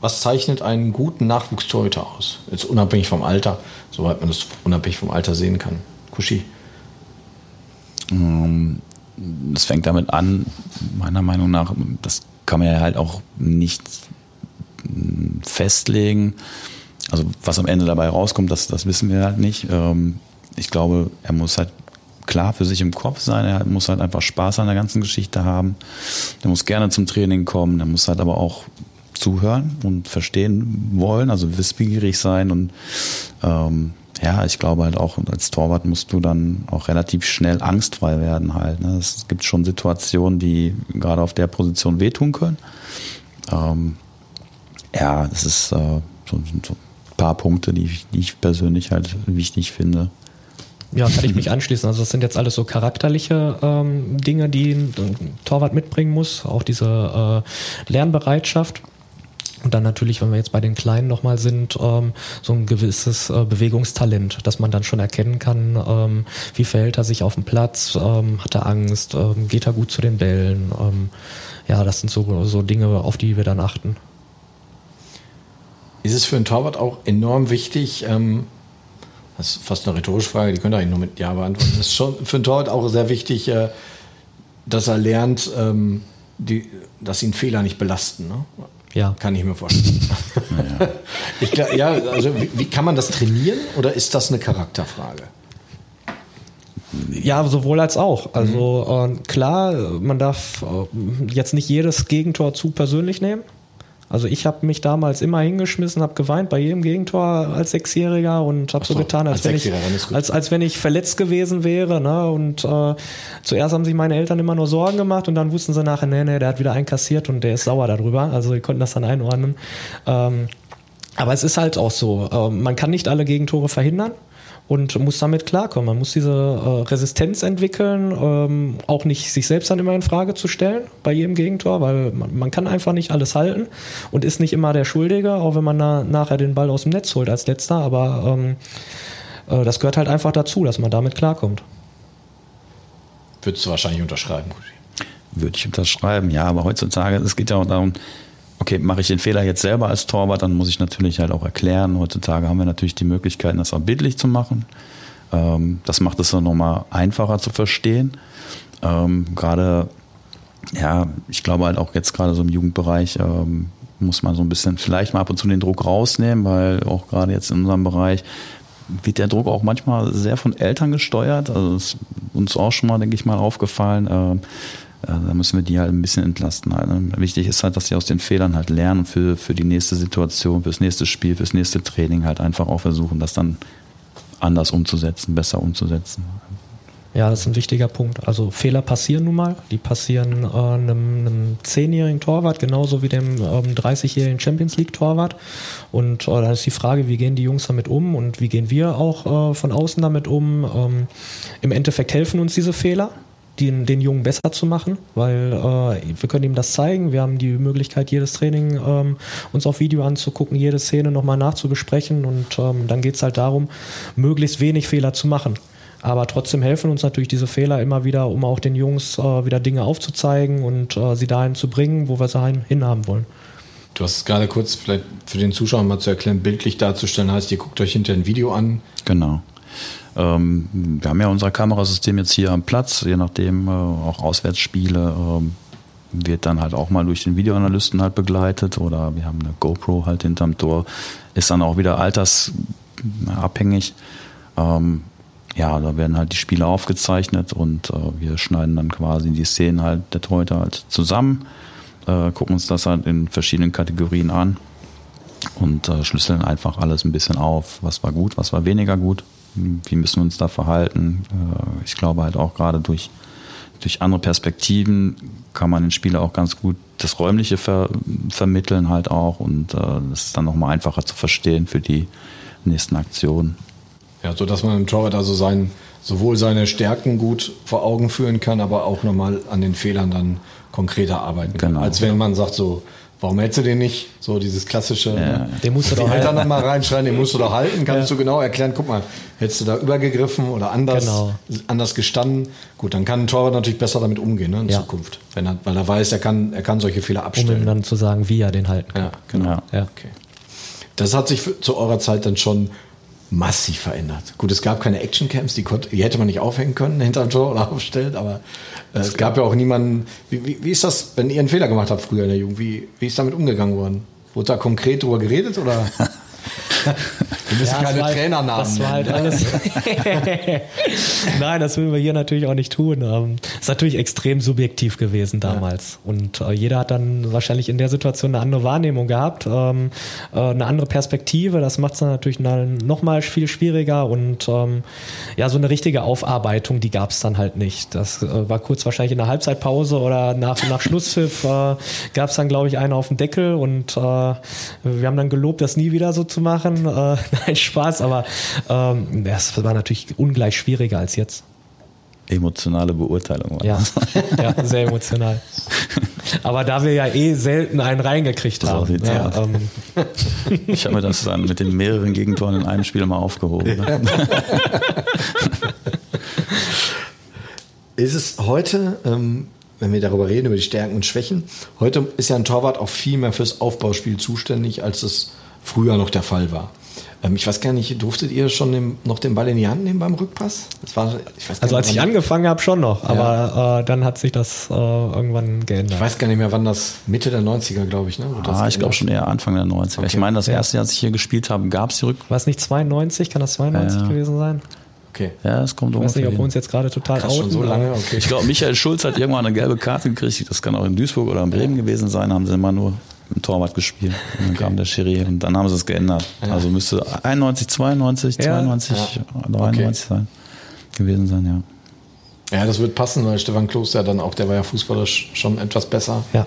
was zeichnet einen guten Nachwuchstorhüter aus? Jetzt unabhängig vom Alter, soweit man das unabhängig vom Alter sehen kann. Kushi? Ähm, das fängt damit an, meiner Meinung nach, das kann man ja halt auch nicht hm, festlegen. Also was am Ende dabei rauskommt, das, das wissen wir halt nicht. Ähm, ich glaube, er muss halt klar für sich im Kopf sein. Er muss halt einfach Spaß an der ganzen Geschichte haben. Er muss gerne zum Training kommen. Er muss halt aber auch zuhören und verstehen wollen, also wissbegierig sein und ähm, ja, ich glaube halt auch als Torwart musst du dann auch relativ schnell angstfrei werden halt. Ne? Es gibt schon Situationen, die gerade auf der Position wehtun können. Ähm, ja, das ist äh, so, so, ein paar Punkte, die ich, die ich persönlich halt wichtig finde. Ja, kann ich mich anschließen. Also das sind jetzt alles so charakterliche ähm, Dinge, die ein Torwart mitbringen muss. Auch diese äh, Lernbereitschaft. Und dann natürlich, wenn wir jetzt bei den Kleinen nochmal sind, ähm, so ein gewisses äh, Bewegungstalent, dass man dann schon erkennen kann, ähm, wie verhält er sich auf dem Platz, ähm, hat er Angst, ähm, geht er gut zu den Bällen. Ähm, ja, das sind so, so Dinge, auf die wir dann achten. Ist es für einen Torwart auch enorm wichtig, ähm, das ist fast eine rhetorische Frage, die könnt ihr eigentlich nur mit Ja beantworten. Es ist schon für einen Torwart auch sehr wichtig, äh, dass er lernt, die, dass ihn Fehler nicht belasten. Ne? Ja. Kann ich mir vorstellen. Ja, [LAUGHS] ich, ja also wie, wie, kann man das trainieren oder ist das eine Charakterfrage? Ja, sowohl als auch. Also mhm. äh, klar, man darf äh, jetzt nicht jedes Gegentor zu persönlich nehmen. Also ich habe mich damals immer hingeschmissen, habe geweint bei jedem Gegentor als Sechsjähriger und habe so, so, getan, als, als wenn ich, als, als wenn ich verletzt gewesen wäre. Ne? Und äh, zuerst haben sich meine Eltern immer nur Sorgen gemacht und dann wussten sie nachher, nee, nee, der hat wieder einkassiert und der ist sauer darüber. Also die konnten das dann einordnen. Ähm, aber es ist halt auch so, äh, man kann nicht alle Gegentore verhindern und muss damit klarkommen. Man muss diese äh, Resistenz entwickeln, ähm, auch nicht sich selbst dann immer in Frage zu stellen bei jedem Gegentor, weil man, man kann einfach nicht alles halten und ist nicht immer der Schuldige, auch wenn man da nachher den Ball aus dem Netz holt als letzter. Aber ähm, äh, das gehört halt einfach dazu, dass man damit klarkommt. Würdest du wahrscheinlich unterschreiben, Würde ich unterschreiben, ja, aber heutzutage, es geht ja auch darum, okay, mache ich den Fehler jetzt selber als Torwart, dann muss ich natürlich halt auch erklären. Heutzutage haben wir natürlich die Möglichkeiten, das auch bildlich zu machen. Ähm, das macht es dann nochmal einfacher zu verstehen. Ähm, gerade, ja, ich glaube halt auch jetzt gerade so im Jugendbereich ähm, muss man so ein bisschen vielleicht mal ab und zu den Druck rausnehmen, weil auch gerade jetzt in unserem Bereich wird der Druck auch manchmal sehr von Eltern gesteuert. Also ist uns auch schon mal, denke ich mal, aufgefallen. Äh, da müssen wir die halt ein bisschen entlasten. Halt, ne? Wichtig ist halt, dass sie aus den Fehlern halt lernen und für, für die nächste Situation, fürs nächste Spiel, fürs nächste Training halt einfach auch versuchen, das dann anders umzusetzen, besser umzusetzen. Ja, das ist ein wichtiger Punkt. Also Fehler passieren nun mal. Die passieren äh, einem, einem 10-jährigen Torwart genauso wie dem ähm, 30-jährigen Champions League-Torwart. Und äh, da ist die Frage, wie gehen die Jungs damit um und wie gehen wir auch äh, von außen damit um. Ähm, Im Endeffekt helfen uns diese Fehler den, den Jungen besser zu machen, weil äh, wir können ihm das zeigen. Wir haben die Möglichkeit, jedes Training ähm, uns auf Video anzugucken, jede Szene nochmal nachzubesprechen und ähm, dann geht es halt darum, möglichst wenig Fehler zu machen. Aber trotzdem helfen uns natürlich diese Fehler immer wieder, um auch den Jungs äh, wieder Dinge aufzuzeigen und äh, sie dahin zu bringen, wo wir sie hinhaben wollen. Du hast es gerade kurz vielleicht für den Zuschauer mal zu erklären, bildlich darzustellen, heißt, ihr guckt euch hinter ein Video an. Genau. Ähm, wir haben ja unser Kamerasystem jetzt hier am Platz, je nachdem äh, auch Auswärtsspiele ähm, wird dann halt auch mal durch den Videoanalysten halt begleitet oder wir haben eine GoPro halt hinterm Tor, ist dann auch wieder altersabhängig. Ähm, ja, da werden halt die Spiele aufgezeichnet und äh, wir schneiden dann quasi die Szenen halt der Torhüter halt zusammen, äh, gucken uns das halt in verschiedenen Kategorien an und äh, schlüsseln einfach alles ein bisschen auf, was war gut, was war weniger gut wie müssen wir uns da verhalten. Äh, ich glaube halt auch gerade durch, durch andere Perspektiven kann man den Spieler auch ganz gut das Räumliche ver vermitteln halt auch und äh, das ist dann nochmal einfacher zu verstehen für die nächsten Aktionen. Ja, so dass man im Torwart also sein, sowohl seine Stärken gut vor Augen führen kann, aber auch nochmal an den Fehlern dann konkreter arbeiten kann. Genau. Als wenn man sagt so, Warum hältst du den nicht? So dieses klassische, ja. Ne? den musst du doch halten. Eltern mal reinschreien, den musst du doch halten. Kannst ja. du genau erklären, guck mal, hättest du da übergegriffen oder anders, genau. anders gestanden? Gut, dann kann ein Torwart natürlich besser damit umgehen ne, in ja. Zukunft. Wenn er, weil er weiß, er kann, er kann solche Fehler abstellen. Um ihm dann zu sagen, wie er den halten kann. Ja, genau. Ja. Okay. Das hat sich für, zu eurer Zeit dann schon massiv verändert. Gut, es gab keine Actioncams, die, die hätte man nicht aufhängen können [LAUGHS] hinter dem Tor oder aufstellt, aber äh, es gab ja auch niemanden. Wie, wie, wie, ist das, wenn ihr einen Fehler gemacht habt früher in der Jugend? Wie, wie ist damit umgegangen worden? Wurde da konkret drüber geredet oder? [LAUGHS] Wir müssen ja, keine halt, Trainernamen Das war halt alles. [LAUGHS] Nein, das würden wir hier natürlich auch nicht tun. Ähm, ist natürlich extrem subjektiv gewesen damals. Ja. Und äh, jeder hat dann wahrscheinlich in der Situation eine andere Wahrnehmung gehabt, ähm, äh, eine andere Perspektive. Das macht es dann natürlich noch mal viel schwieriger. Und ähm, ja, so eine richtige Aufarbeitung, die gab es dann halt nicht. Das äh, war kurz wahrscheinlich in der Halbzeitpause oder nach, nach Schlusspfiff gab es dann, glaube ich, einen auf den Deckel. Und wir haben dann gelobt, das nie wieder so zu machen. Äh, [LAUGHS] nein, Spaß, aber ähm, das war natürlich ungleich schwieriger als jetzt. Emotionale Beurteilung war ja. [LAUGHS] ja, sehr emotional. Aber da wir ja eh selten einen reingekriegt so haben. Ja, ähm. [LAUGHS] Ich habe mir das dann mit den mehreren Gegentoren in einem Spiel mal aufgehoben. Ne? Ist es heute, ähm, wenn wir darüber reden, über die Stärken und Schwächen, heute ist ja ein Torwart auch viel mehr fürs Aufbauspiel zuständig, als es früher noch der Fall war. Ähm, ich weiß gar nicht, durftet ihr schon den, noch den Ball in die Hand nehmen beim Rückpass? War, also als ich angefangen habe, schon noch, aber ja. äh, dann hat sich das äh, irgendwann geändert. Ich weiß gar nicht mehr, wann das, Mitte der 90er, glaube ich. Ne? ah, ich glaube schon eher Anfang der 90er. Okay. Ich meine, das erste Jahr, als ich hier gespielt habe, gab es die Rück... War es nicht 92? Kann das 92 ja. gewesen sein? Okay. Ja, es kommt Ich weiß nicht, ob wir uns jetzt gerade total Krass, schon so lange. Okay. Ich glaube, Michael Schulz hat irgendwann eine gelbe Karte gekriegt. Das kann auch in Duisburg oder in Bremen gewesen sein. Haben sie immer nur im Torwart gespielt. Und dann okay. kam der Schiri und dann haben sie es geändert. Ja. Also müsste 91, 92, ja. 92, ja. 93 okay. sein, gewesen sein, ja. Ja, das wird passen, weil Stefan Kloster dann auch, der war ja fußballerisch schon etwas besser. Ja.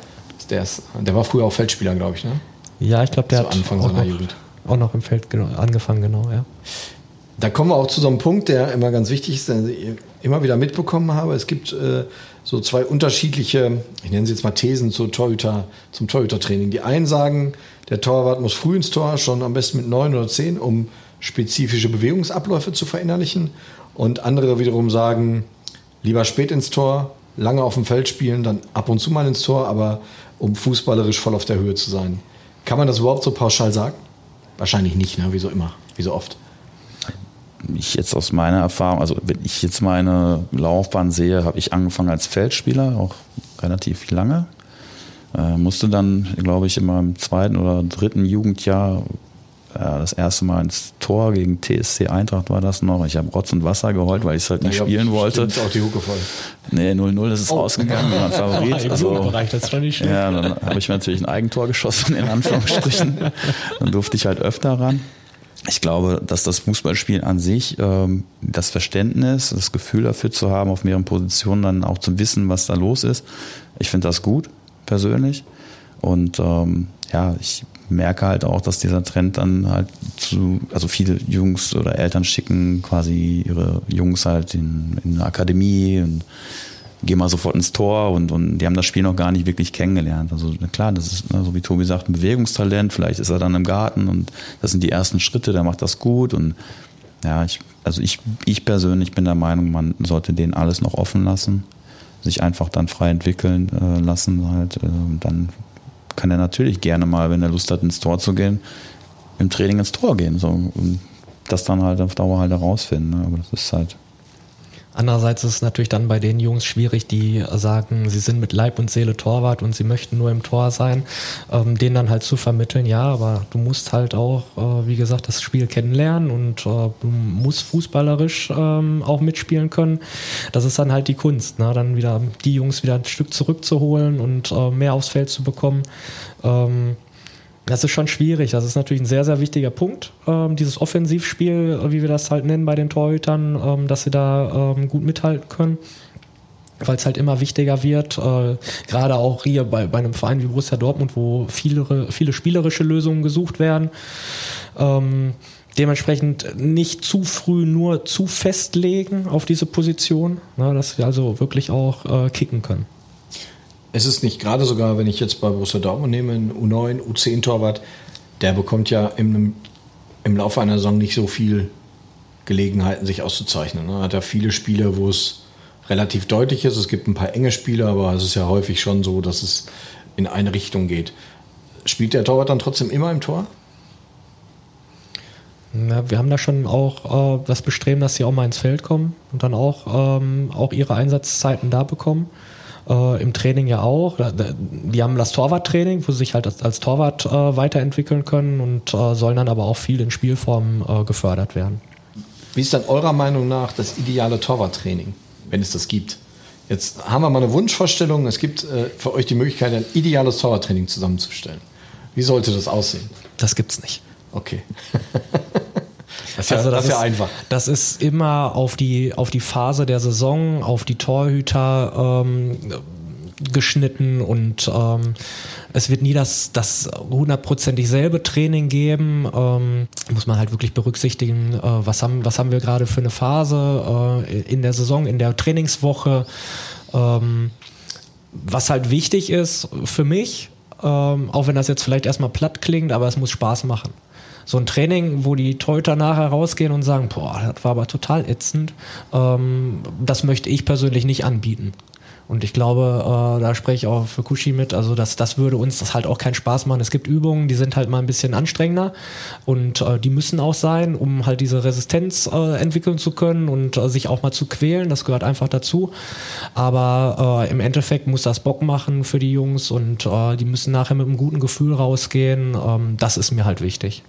Der, ist, der war früher auch Feldspieler, glaube ich, ne? Ja, ich glaube, der Zu hat Anfang seiner noch, Jugend. Auch noch im Feld genau, angefangen, genau, ja. Da kommen wir auch zu so einem Punkt, der immer ganz wichtig ist, den ich immer wieder mitbekommen habe. Es gibt äh, so zwei unterschiedliche, ich nenne sie jetzt mal Thesen zur Torhüter, zum Torhütertraining. Die einen sagen, der Torwart muss früh ins Tor, schon am besten mit neun oder zehn, um spezifische Bewegungsabläufe zu verinnerlichen. Und andere wiederum sagen, lieber spät ins Tor, lange auf dem Feld spielen, dann ab und zu mal ins Tor, aber um fußballerisch voll auf der Höhe zu sein. Kann man das überhaupt so pauschal sagen? Wahrscheinlich nicht, ne? wie so immer, wie so oft ich jetzt aus meiner Erfahrung, also wenn ich jetzt meine Laufbahn sehe, habe ich angefangen als Feldspieler, auch relativ lange. Äh, musste dann, glaube ich, immer im zweiten oder dritten Jugendjahr ja, das erste Mal ins Tor gegen TSC Eintracht war das noch. Ich habe Rotz und Wasser geheult, weil ich es halt nicht Ja, spielen wollte. Ist auch die Hucke voll. Nee, 0-0 ist es rausgegangen, mein [LAUGHS] Favorit. Im Also, das schon nicht ja, dann habe ich mir natürlich ein Eigentor geschossen, in Anführungsstrichen. [LAUGHS] Dann durfte ich halt öfter ran. Ich glaube, dass das Fußballspiel an sich, ähm, das Verständnis, das Gefühl dafür zu haben, auf mehreren Positionen dann auch zu wissen, was da los ist, ich finde das gut, persönlich. Und ähm, ja, ich merke halt auch, dass dieser Trend dann halt zu, also viele Jungs oder Eltern schicken quasi ihre Jungs halt in, in eine Akademie und gehen mal sofort ins Tor und, und die haben das Spiel noch gar nicht wirklich kennengelernt. Also klar, das ist, ne, so wie Tobi sagt, ein Bewegungstalent, vielleicht ist er dann im Garten und das sind die ersten Schritte, der macht das gut und ja, ich, also ich, ich persönlich bin der Meinung, man sollte denen alles noch offen lassen, sich einfach dann frei entwickeln äh, lassen halt, äh, dann kann er natürlich gerne mal, wenn er Lust hat, ins Tor zu gehen, im Training ins Tor gehen. So, und das dann halt auf Dauer halt herausfinden. Ne? Aber das ist halt. Andererseits ist es natürlich dann bei den Jungs schwierig, die sagen, sie sind mit Leib und Seele Torwart und sie möchten nur im Tor sein, ähm, denen dann halt zu vermitteln, ja, aber du musst halt auch, äh, wie gesagt, das Spiel kennenlernen und äh, du musst fußballerisch ähm, auch mitspielen können. Das ist dann halt die Kunst, ne? dann wieder die Jungs wieder ein Stück zurückzuholen und äh, mehr aufs Feld zu bekommen. Ähm, das ist schon schwierig. Das ist natürlich ein sehr, sehr wichtiger Punkt. Ähm, dieses Offensivspiel, wie wir das halt nennen bei den Torhütern, ähm, dass sie da ähm, gut mithalten können. Weil es halt immer wichtiger wird, äh, gerade auch hier bei, bei einem Verein wie Borussia Dortmund, wo viele, viele spielerische Lösungen gesucht werden. Ähm, dementsprechend nicht zu früh nur zu festlegen auf diese Position, ne, dass sie also wirklich auch äh, kicken können. Es ist nicht gerade sogar, wenn ich jetzt bei Borussia Dortmund nehme, einen U9, U10-Torwart, der bekommt ja im, im Laufe einer Saison nicht so viel Gelegenheiten, sich auszuzeichnen. Er hat ja viele Spiele, wo es relativ deutlich ist. Es gibt ein paar enge Spiele, aber es ist ja häufig schon so, dass es in eine Richtung geht. Spielt der Torwart dann trotzdem immer im Tor? Ja, wir haben da schon auch äh, das Bestreben, dass sie auch mal ins Feld kommen und dann auch, ähm, auch ihre Einsatzzeiten da bekommen. Äh, Im Training ja auch. Die haben das Torwarttraining, wo sie sich halt als, als Torwart äh, weiterentwickeln können und äh, sollen dann aber auch viel in Spielformen äh, gefördert werden. Wie ist dann eurer Meinung nach das ideale Torwarttraining, wenn es das gibt? Jetzt haben wir mal eine Wunschvorstellung. Es gibt äh, für euch die Möglichkeit, ein ideales Torwarttraining zusammenzustellen. Wie sollte das aussehen? Das gibt's nicht. Okay. [LAUGHS] das ist ja, Also das ist ja einfach. Das ist immer auf die, auf die Phase der Saison, auf die Torhüter ähm, geschnitten und ähm, es wird nie das, das hundertprozentig selbe Training geben. Ähm, muss man halt wirklich berücksichtigen, äh, was, haben, was haben wir gerade für eine Phase äh, in der Saison, in der Trainingswoche. Ähm, was halt wichtig ist für mich, ähm, auch wenn das jetzt vielleicht erstmal platt klingt, aber es muss Spaß machen. So ein Training, wo die Teuter nachher rausgehen und sagen, boah, das war aber total ätzend, ähm, das möchte ich persönlich nicht anbieten. Und ich glaube, äh, da spreche ich auch für Kushi mit, also das, das würde uns das halt auch keinen Spaß machen. Es gibt Übungen, die sind halt mal ein bisschen anstrengender und äh, die müssen auch sein, um halt diese Resistenz äh, entwickeln zu können und äh, sich auch mal zu quälen. Das gehört einfach dazu. Aber äh, im Endeffekt muss das Bock machen für die Jungs und äh, die müssen nachher mit einem guten Gefühl rausgehen. Ähm, das ist mir halt wichtig.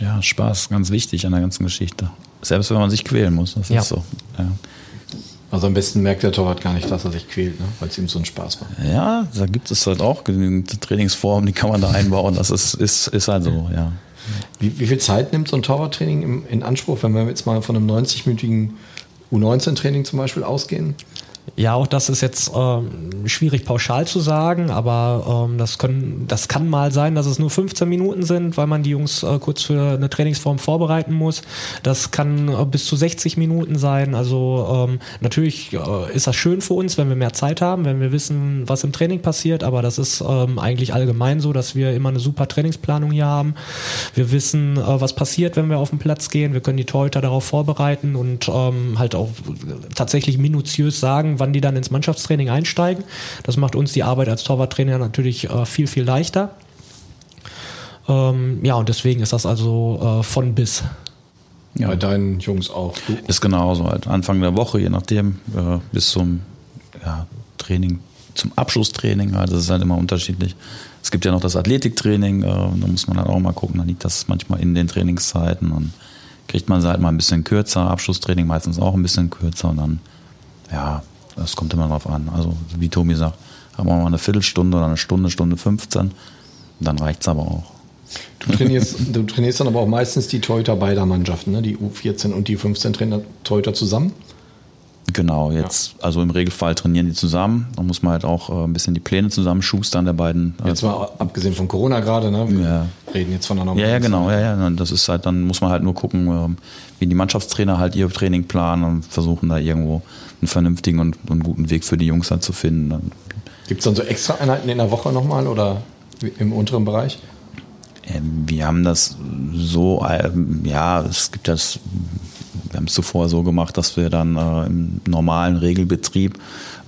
Ja, Spaß, ganz wichtig an der ganzen Geschichte. Selbst wenn man sich quälen muss, das Ja. ist so. Ja. Also am besten merkt der Torwart gar nicht, dass er sich quält, ne? weil es ihm so einen Spaß macht. ja, da gibt es halt auch genügend Trainingsformen, die kann man da einbauen. Das ist, ist, ist halt so, ja. Wie, wie viel Zeit nimmt so ein Torwarttraining in Anspruch, wenn wir jetzt mal von einem 90-minütigen U19-Training zum Beispiel ausgehen? Ja, auch das ist jetzt ähm, schwierig pauschal zu sagen, aber ähm, das, können, das kann mal sein, dass es nur 15 Minuten sind, weil man die Jungs äh, kurz für eine Trainingsform vorbereiten muss. Das kann äh, bis zu 60 Minuten sein. Also ähm, natürlich äh, ist das schön für uns, wenn wir mehr Zeit haben, wenn wir wissen, was im Training passiert, aber das ist ähm, eigentlich allgemein so, dass wir immer eine super Trainingsplanung hier haben. Wir wissen, äh, was passiert, wenn wir auf den Platz gehen. Wir können die Torhüter darauf vorbereiten und ähm, halt auch tatsächlich minutiös sagen, wann die dann ins Mannschaftstraining einsteigen. Das macht uns die Arbeit als Torwarttrainer natürlich äh, viel, viel leichter. Ähm, ja, und deswegen ist das also äh, von bis. ja. Bei deinen Jungs auch. Du, Ist genauso halt. Anfang der Woche, je nachdem, äh, bis zum ja, Training zum Abschlusstraining. Also das ist halt immer unterschiedlich. Es gibt ja noch das Athletiktraining, äh, da muss man halt auch mal gucken, da liegt das manchmal in den Trainingszeiten und kriegt man es halt mal ein bisschen kürzer, Abschlusstraining meistens auch ein bisschen kürzer und dann, ja, das kommt immer drauf an. Also wie Tobi sagt, haben wir mal eine Viertelstunde oder eine Stunde, Stunde 15, dann reicht es aber auch. Du trainierst, du trainierst dann aber auch meistens die Torhüter beider Mannschaften, ne? die U14 und die U15 Trainer Torhüter zusammen? Genau, jetzt, ja. also im Regelfall trainieren die zusammen. Da muss man halt auch äh, ein bisschen die Pläne zusammenschustern der beiden. Äh, jetzt mal abgesehen von Corona gerade, ne? Wir ja. reden jetzt von einer normalen. Ja, ja, genau, ja, ja. Das ist halt, dann muss man halt nur gucken, ähm, wie die Mannschaftstrainer halt ihr Training planen und versuchen da irgendwo einen vernünftigen und, und guten Weg für die Jungs halt zu finden. Gibt es dann so extra Einheiten in der Woche nochmal oder im unteren Bereich? Ähm, wir haben das so, ähm, ja, es gibt das wir haben es zuvor so gemacht, dass wir dann äh, im normalen Regelbetrieb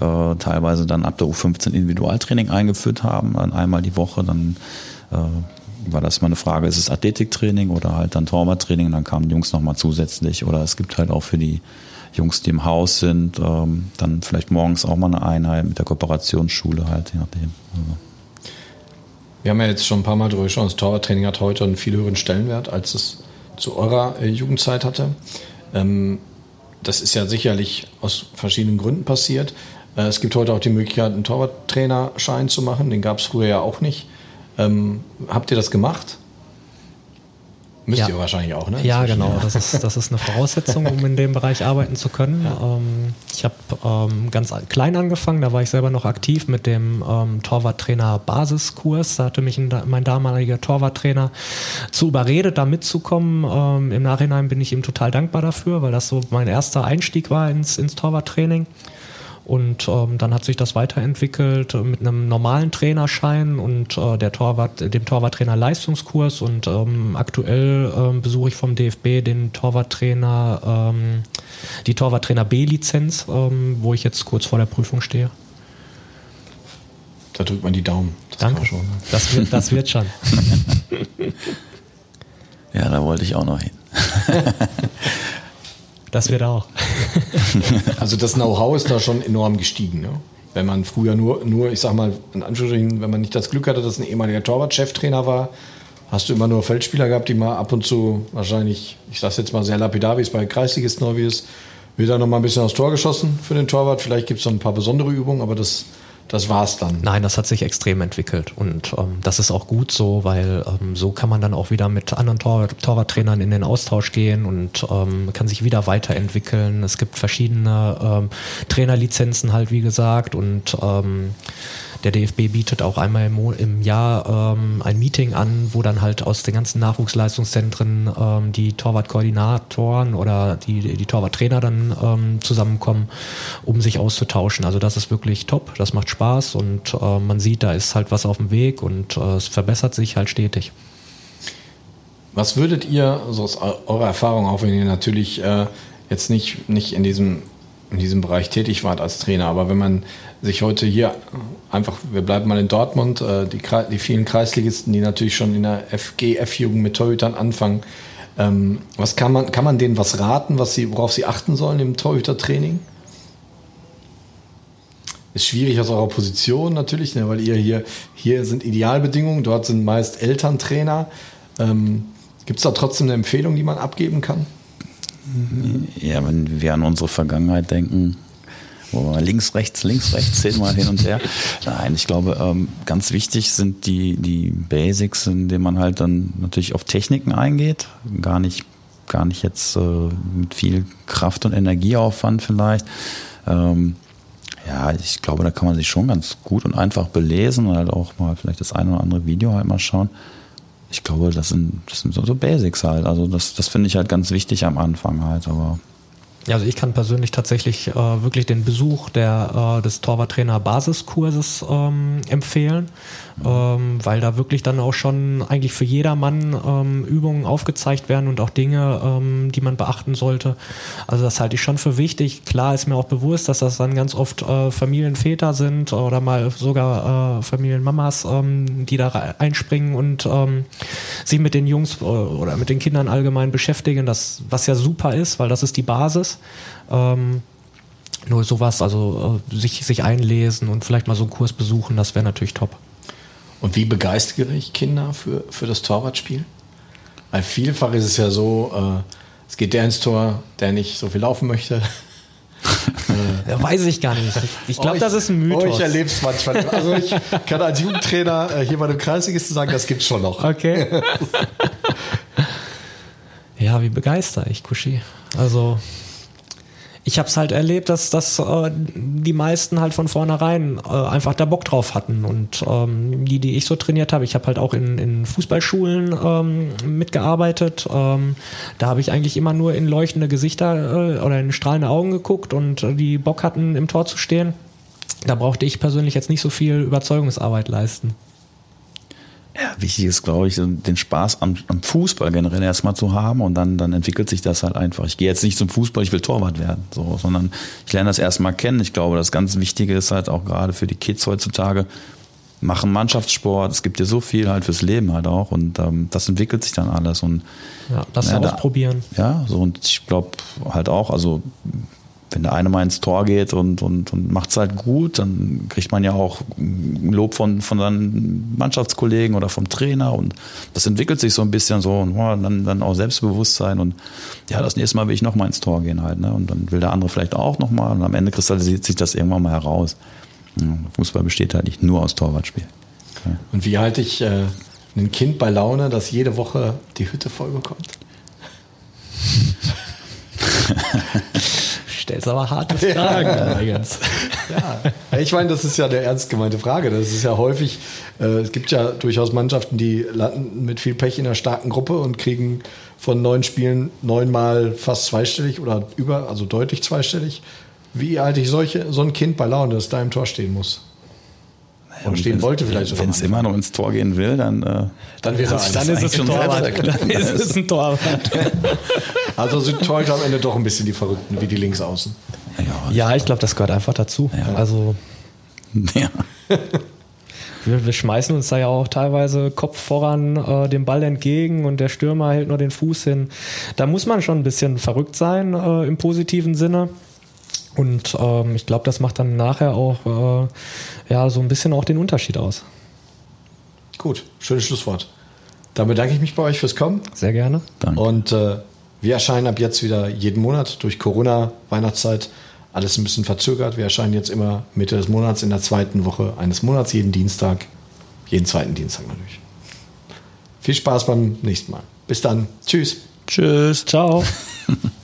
äh, teilweise dann ab der U15 Individualtraining eingeführt haben, dann einmal die Woche, dann äh, war das mal eine Frage, ist es Athletiktraining oder halt dann Torwarttraining, dann kamen die Jungs nochmal zusätzlich oder es gibt halt auch für die Jungs, die im Haus sind, ähm, dann vielleicht morgens auch mal eine Einheit mit der Kooperationsschule halt, je nachdem. Also. Wir haben ja jetzt schon ein paar Mal drüber gesprochen, das Torwarttraining hat heute einen viel höheren Stellenwert, als es zu eurer äh, Jugendzeit hatte. Ähm, das ist ja sicherlich aus verschiedenen Gründen passiert. Äh, es gibt heute auch die Möglichkeit, einen Torwarttrainerschein zu machen. Den gab es früher ja auch nicht. Ähm, habt ihr das gemacht? Müsst ja. ihr wahrscheinlich auch, ne? Ja, genau. Das ist, das ist eine Voraussetzung, um in dem Bereich arbeiten zu können. Ja. Ähm, ich habe ähm, ganz klein angefangen, da war ich selber noch aktiv mit dem ähm, Torwarttrainer-Basiskurs. Da hatte mich ein, mein damaliger Torwarttrainer zu überredet, da mitzukommen. Ähm, Im Nachhinein bin ich ihm total dankbar dafür, weil das so mein erster Einstieg war ins, ins Torwarttraining. Und ähm, dann hat sich das weiterentwickelt mit einem normalen Trainerschein und äh, der Torwart, dem Torwarttrainer Leistungskurs. Und ähm, aktuell ähm, besuche ich vom DFB den Torwarttrainer, ähm, die Torwarttrainer B-Lizenz, ähm, wo ich jetzt kurz vor der Prüfung stehe. Da drückt man die Daumen. Das Danke. Schon. Das wird, das wird schon. [LAUGHS] ja, da wollte ich auch noch hin. [LAUGHS] Das wird auch. [LAUGHS] also das Know-how ist da schon enorm gestiegen. Ne? Wenn man früher nur, nur, ich sag mal, in Anführungsstrichen, wenn man nicht das Glück hatte, dass ein ehemaliger Torwart-Cheftrainer war, hast du immer nur Feldspieler gehabt, die mal ab und zu wahrscheinlich, ich sag's jetzt mal sehr lapidar, wie es bei Kreisligisten neu ist, wird da noch mal ein bisschen aufs Tor geschossen für den Torwart. Vielleicht gibt es noch ein paar besondere Übungen, aber das das war's dann. Nein, das hat sich extrem entwickelt und ähm, das ist auch gut so, weil ähm, so kann man dann auch wieder mit anderen Tor Torwarttrainern in den Austausch gehen und ähm, kann sich wieder weiterentwickeln. Es gibt verschiedene ähm, Trainerlizenzen halt, wie gesagt, und ähm, der DFB bietet auch einmal im, im Jahr ähm, ein Meeting an, wo dann halt aus den ganzen Nachwuchsleistungszentren ähm, die Torwartkoordinatoren oder die, die Torwarttrainer dann ähm, zusammenkommen, um sich auszutauschen. Also das ist wirklich top, das macht Spaß und äh, man sieht, da ist halt was auf dem Weg und äh, es verbessert sich halt stetig. Was würdet ihr, so aus eurer Erfahrung, auch wenn ihr natürlich äh, jetzt nicht, nicht in diesem in diesem Bereich tätig wart als Trainer. Aber wenn man sich heute hier einfach, wir bleiben mal in Dortmund, äh, die, die vielen Kreisligisten, die natürlich schon in der FG, F-Jugend mit Torhütern anfangen, ähm, was kann man, kann man denen was raten, was sie, worauf sie achten sollen im Torhütertraining? Ist schwierig aus eurer Position natürlich, ne, weil ihr hier, hier sind Idealbedingungen, dort sind meist Elterntrainer. Ähm, Gibt es da trotzdem eine Empfehlung, die man abgeben kann? Ja, wenn wir an unsere Vergangenheit denken, wo wir links, rechts, links, rechts, zehnmal hin und her. [LAUGHS] Nein, ich glaube, ähm, ganz wichtig sind die, die Basics, indem man halt dann natürlich auf Techniken eingeht. Gar nicht, gar nicht jetzt äh, mit viel Kraft und Energieaufwand vielleicht. Ähm, ja, ich glaube, da kann man sich schon ganz gut und einfach belesen und halt auch mal vielleicht das eine oder andere Video halt mal schauen ich glaube, das sind, das sind so, so Basics halt. Also das, das finde ich halt ganz wichtig am Anfang halt, aber. Also ich kann persönlich tatsächlich äh, wirklich den Besuch der, äh, des Torwarttrainer Basiskurses ähm, empfehlen ähm, weil da wirklich dann auch schon eigentlich für jedermann ähm, Übungen aufgezeigt werden und auch Dinge, ähm, die man beachten sollte. Also das halte ich schon für wichtig. Klar ist mir auch bewusst, dass das dann ganz oft äh, Familienväter sind oder mal sogar äh, Familienmamas, ähm, die da einspringen und ähm, sich mit den Jungs äh, oder mit den Kindern allgemein beschäftigen, das, was ja super ist, weil das ist die Basis. Ähm, nur sowas, also äh, sich, sich einlesen und vielleicht mal so einen Kurs besuchen, das wäre natürlich top. Und wie begeistere ich Kinder für, für das Torwartspiel? Weil vielfach ist es ja so, äh, es geht der ins Tor, der nicht so viel laufen möchte. [LAUGHS] Ja, weiß ich gar nicht. Ich, glaube, das ist ein Mythos. Oh, ich erlebe es manchmal. Also ich kann als Jugendtrainer äh, hier bei dem Kreisligisten sagen, das gibt's schon noch. Okay. [LAUGHS] ja, wie begeister ich Kushi. Also ich habe es halt erlebt, dass, dass äh, die meisten halt von vornherein äh, einfach da Bock drauf hatten. Und ähm, die, die ich so trainiert habe, ich habe halt auch in, in Fußballschulen ähm, mitgearbeitet. Ähm, da habe ich eigentlich immer nur in leuchtende Gesichter äh, oder in strahlende Augen geguckt und äh, die Bock hatten, im Tor zu stehen. Da brauchte ich persönlich jetzt nicht so viel Überzeugungsarbeit leisten. Ja, wichtig ist, glaube ich, den Spaß am, am, Fußball generell erstmal zu haben und dann, dann entwickelt sich das halt einfach. Ich gehe jetzt nicht zum Fußball, ich will Torwart werden, so, sondern ich lerne das erstmal kennen. Ich glaube, das ganz Wichtige ist halt auch gerade für die Kids heutzutage, machen Mannschaftssport, es gibt ja so viel halt fürs Leben halt auch und ähm, das entwickelt sich dann alles und ja, das ja, ausprobieren. Da, ja, so und ich glaube halt auch, also wenn der eine mal ins Tor geht und, und, und macht es halt gut, dann kriegt man ja auch Lob von, von seinen Mannschaftskollegen oder vom Trainer und das entwickelt sich so ein bisschen so und oh, dann, dann auch Selbstbewusstsein und ja, das nächste Mal will ich nochmal ins Tor gehen halt. Ne? Und dann will der andere vielleicht auch nochmal und am Ende kristallisiert sich das irgendwann mal heraus. Fußball besteht halt nicht nur aus Torwartspiel. Okay. Und wie halte ich äh, ein Kind bei Laune, das jede Woche die Hütte voll bekommt? Stellst aber harte Fragen ja. ja. Ich meine, das ist ja eine ernst gemeinte Frage. Das ist ja häufig, äh, es gibt ja durchaus Mannschaften, die landen mit viel Pech in einer starken Gruppe und kriegen von neun Spielen neunmal fast zweistellig oder über, also deutlich zweistellig. Wie halte ich solche, so ein Kind bei Laune, das da im Tor stehen muss? Und stehen wollte vielleicht Wenn es immer noch ins Tor gehen will, dann, äh, dann, wäre es, [LAUGHS] dann ist es ein Torwart. Dann ist es ein Torwart. Also sind Torhüter am Ende doch ein bisschen die Verrückten, wie die Linksaußen. Ja, ja ich glaube, das gehört einfach dazu. Ja. Also. [LAUGHS] Ja. [LAUGHS] Wir, wir, schmeißen uns da ja auch teilweise Kopf voran äh, dem Ball entgegen und der Stürmer hält nur den Fuß hin. Da muss man schon ein bisschen verrückt sein äh, im positiven Sinne. Und ähm, ich glaube, das macht dann nachher auch äh, ja, so ein bisschen auch den Unterschied aus. Gut, schönes Schlusswort. Dann bedanke ich mich bei euch fürs Kommen. Sehr gerne. Danke. Und äh, wir erscheinen ab jetzt wieder jeden Monat durch Corona, Weihnachtszeit, alles ein bisschen verzögert. Wir erscheinen jetzt immer Mitte des Monats in der zweiten Woche eines Monats, jeden Dienstag, jeden zweiten Dienstag natürlich. Viel Spaß beim nächsten Mal. Bis dann. Tschüss. Tschüss. Ciao. [LAUGHS]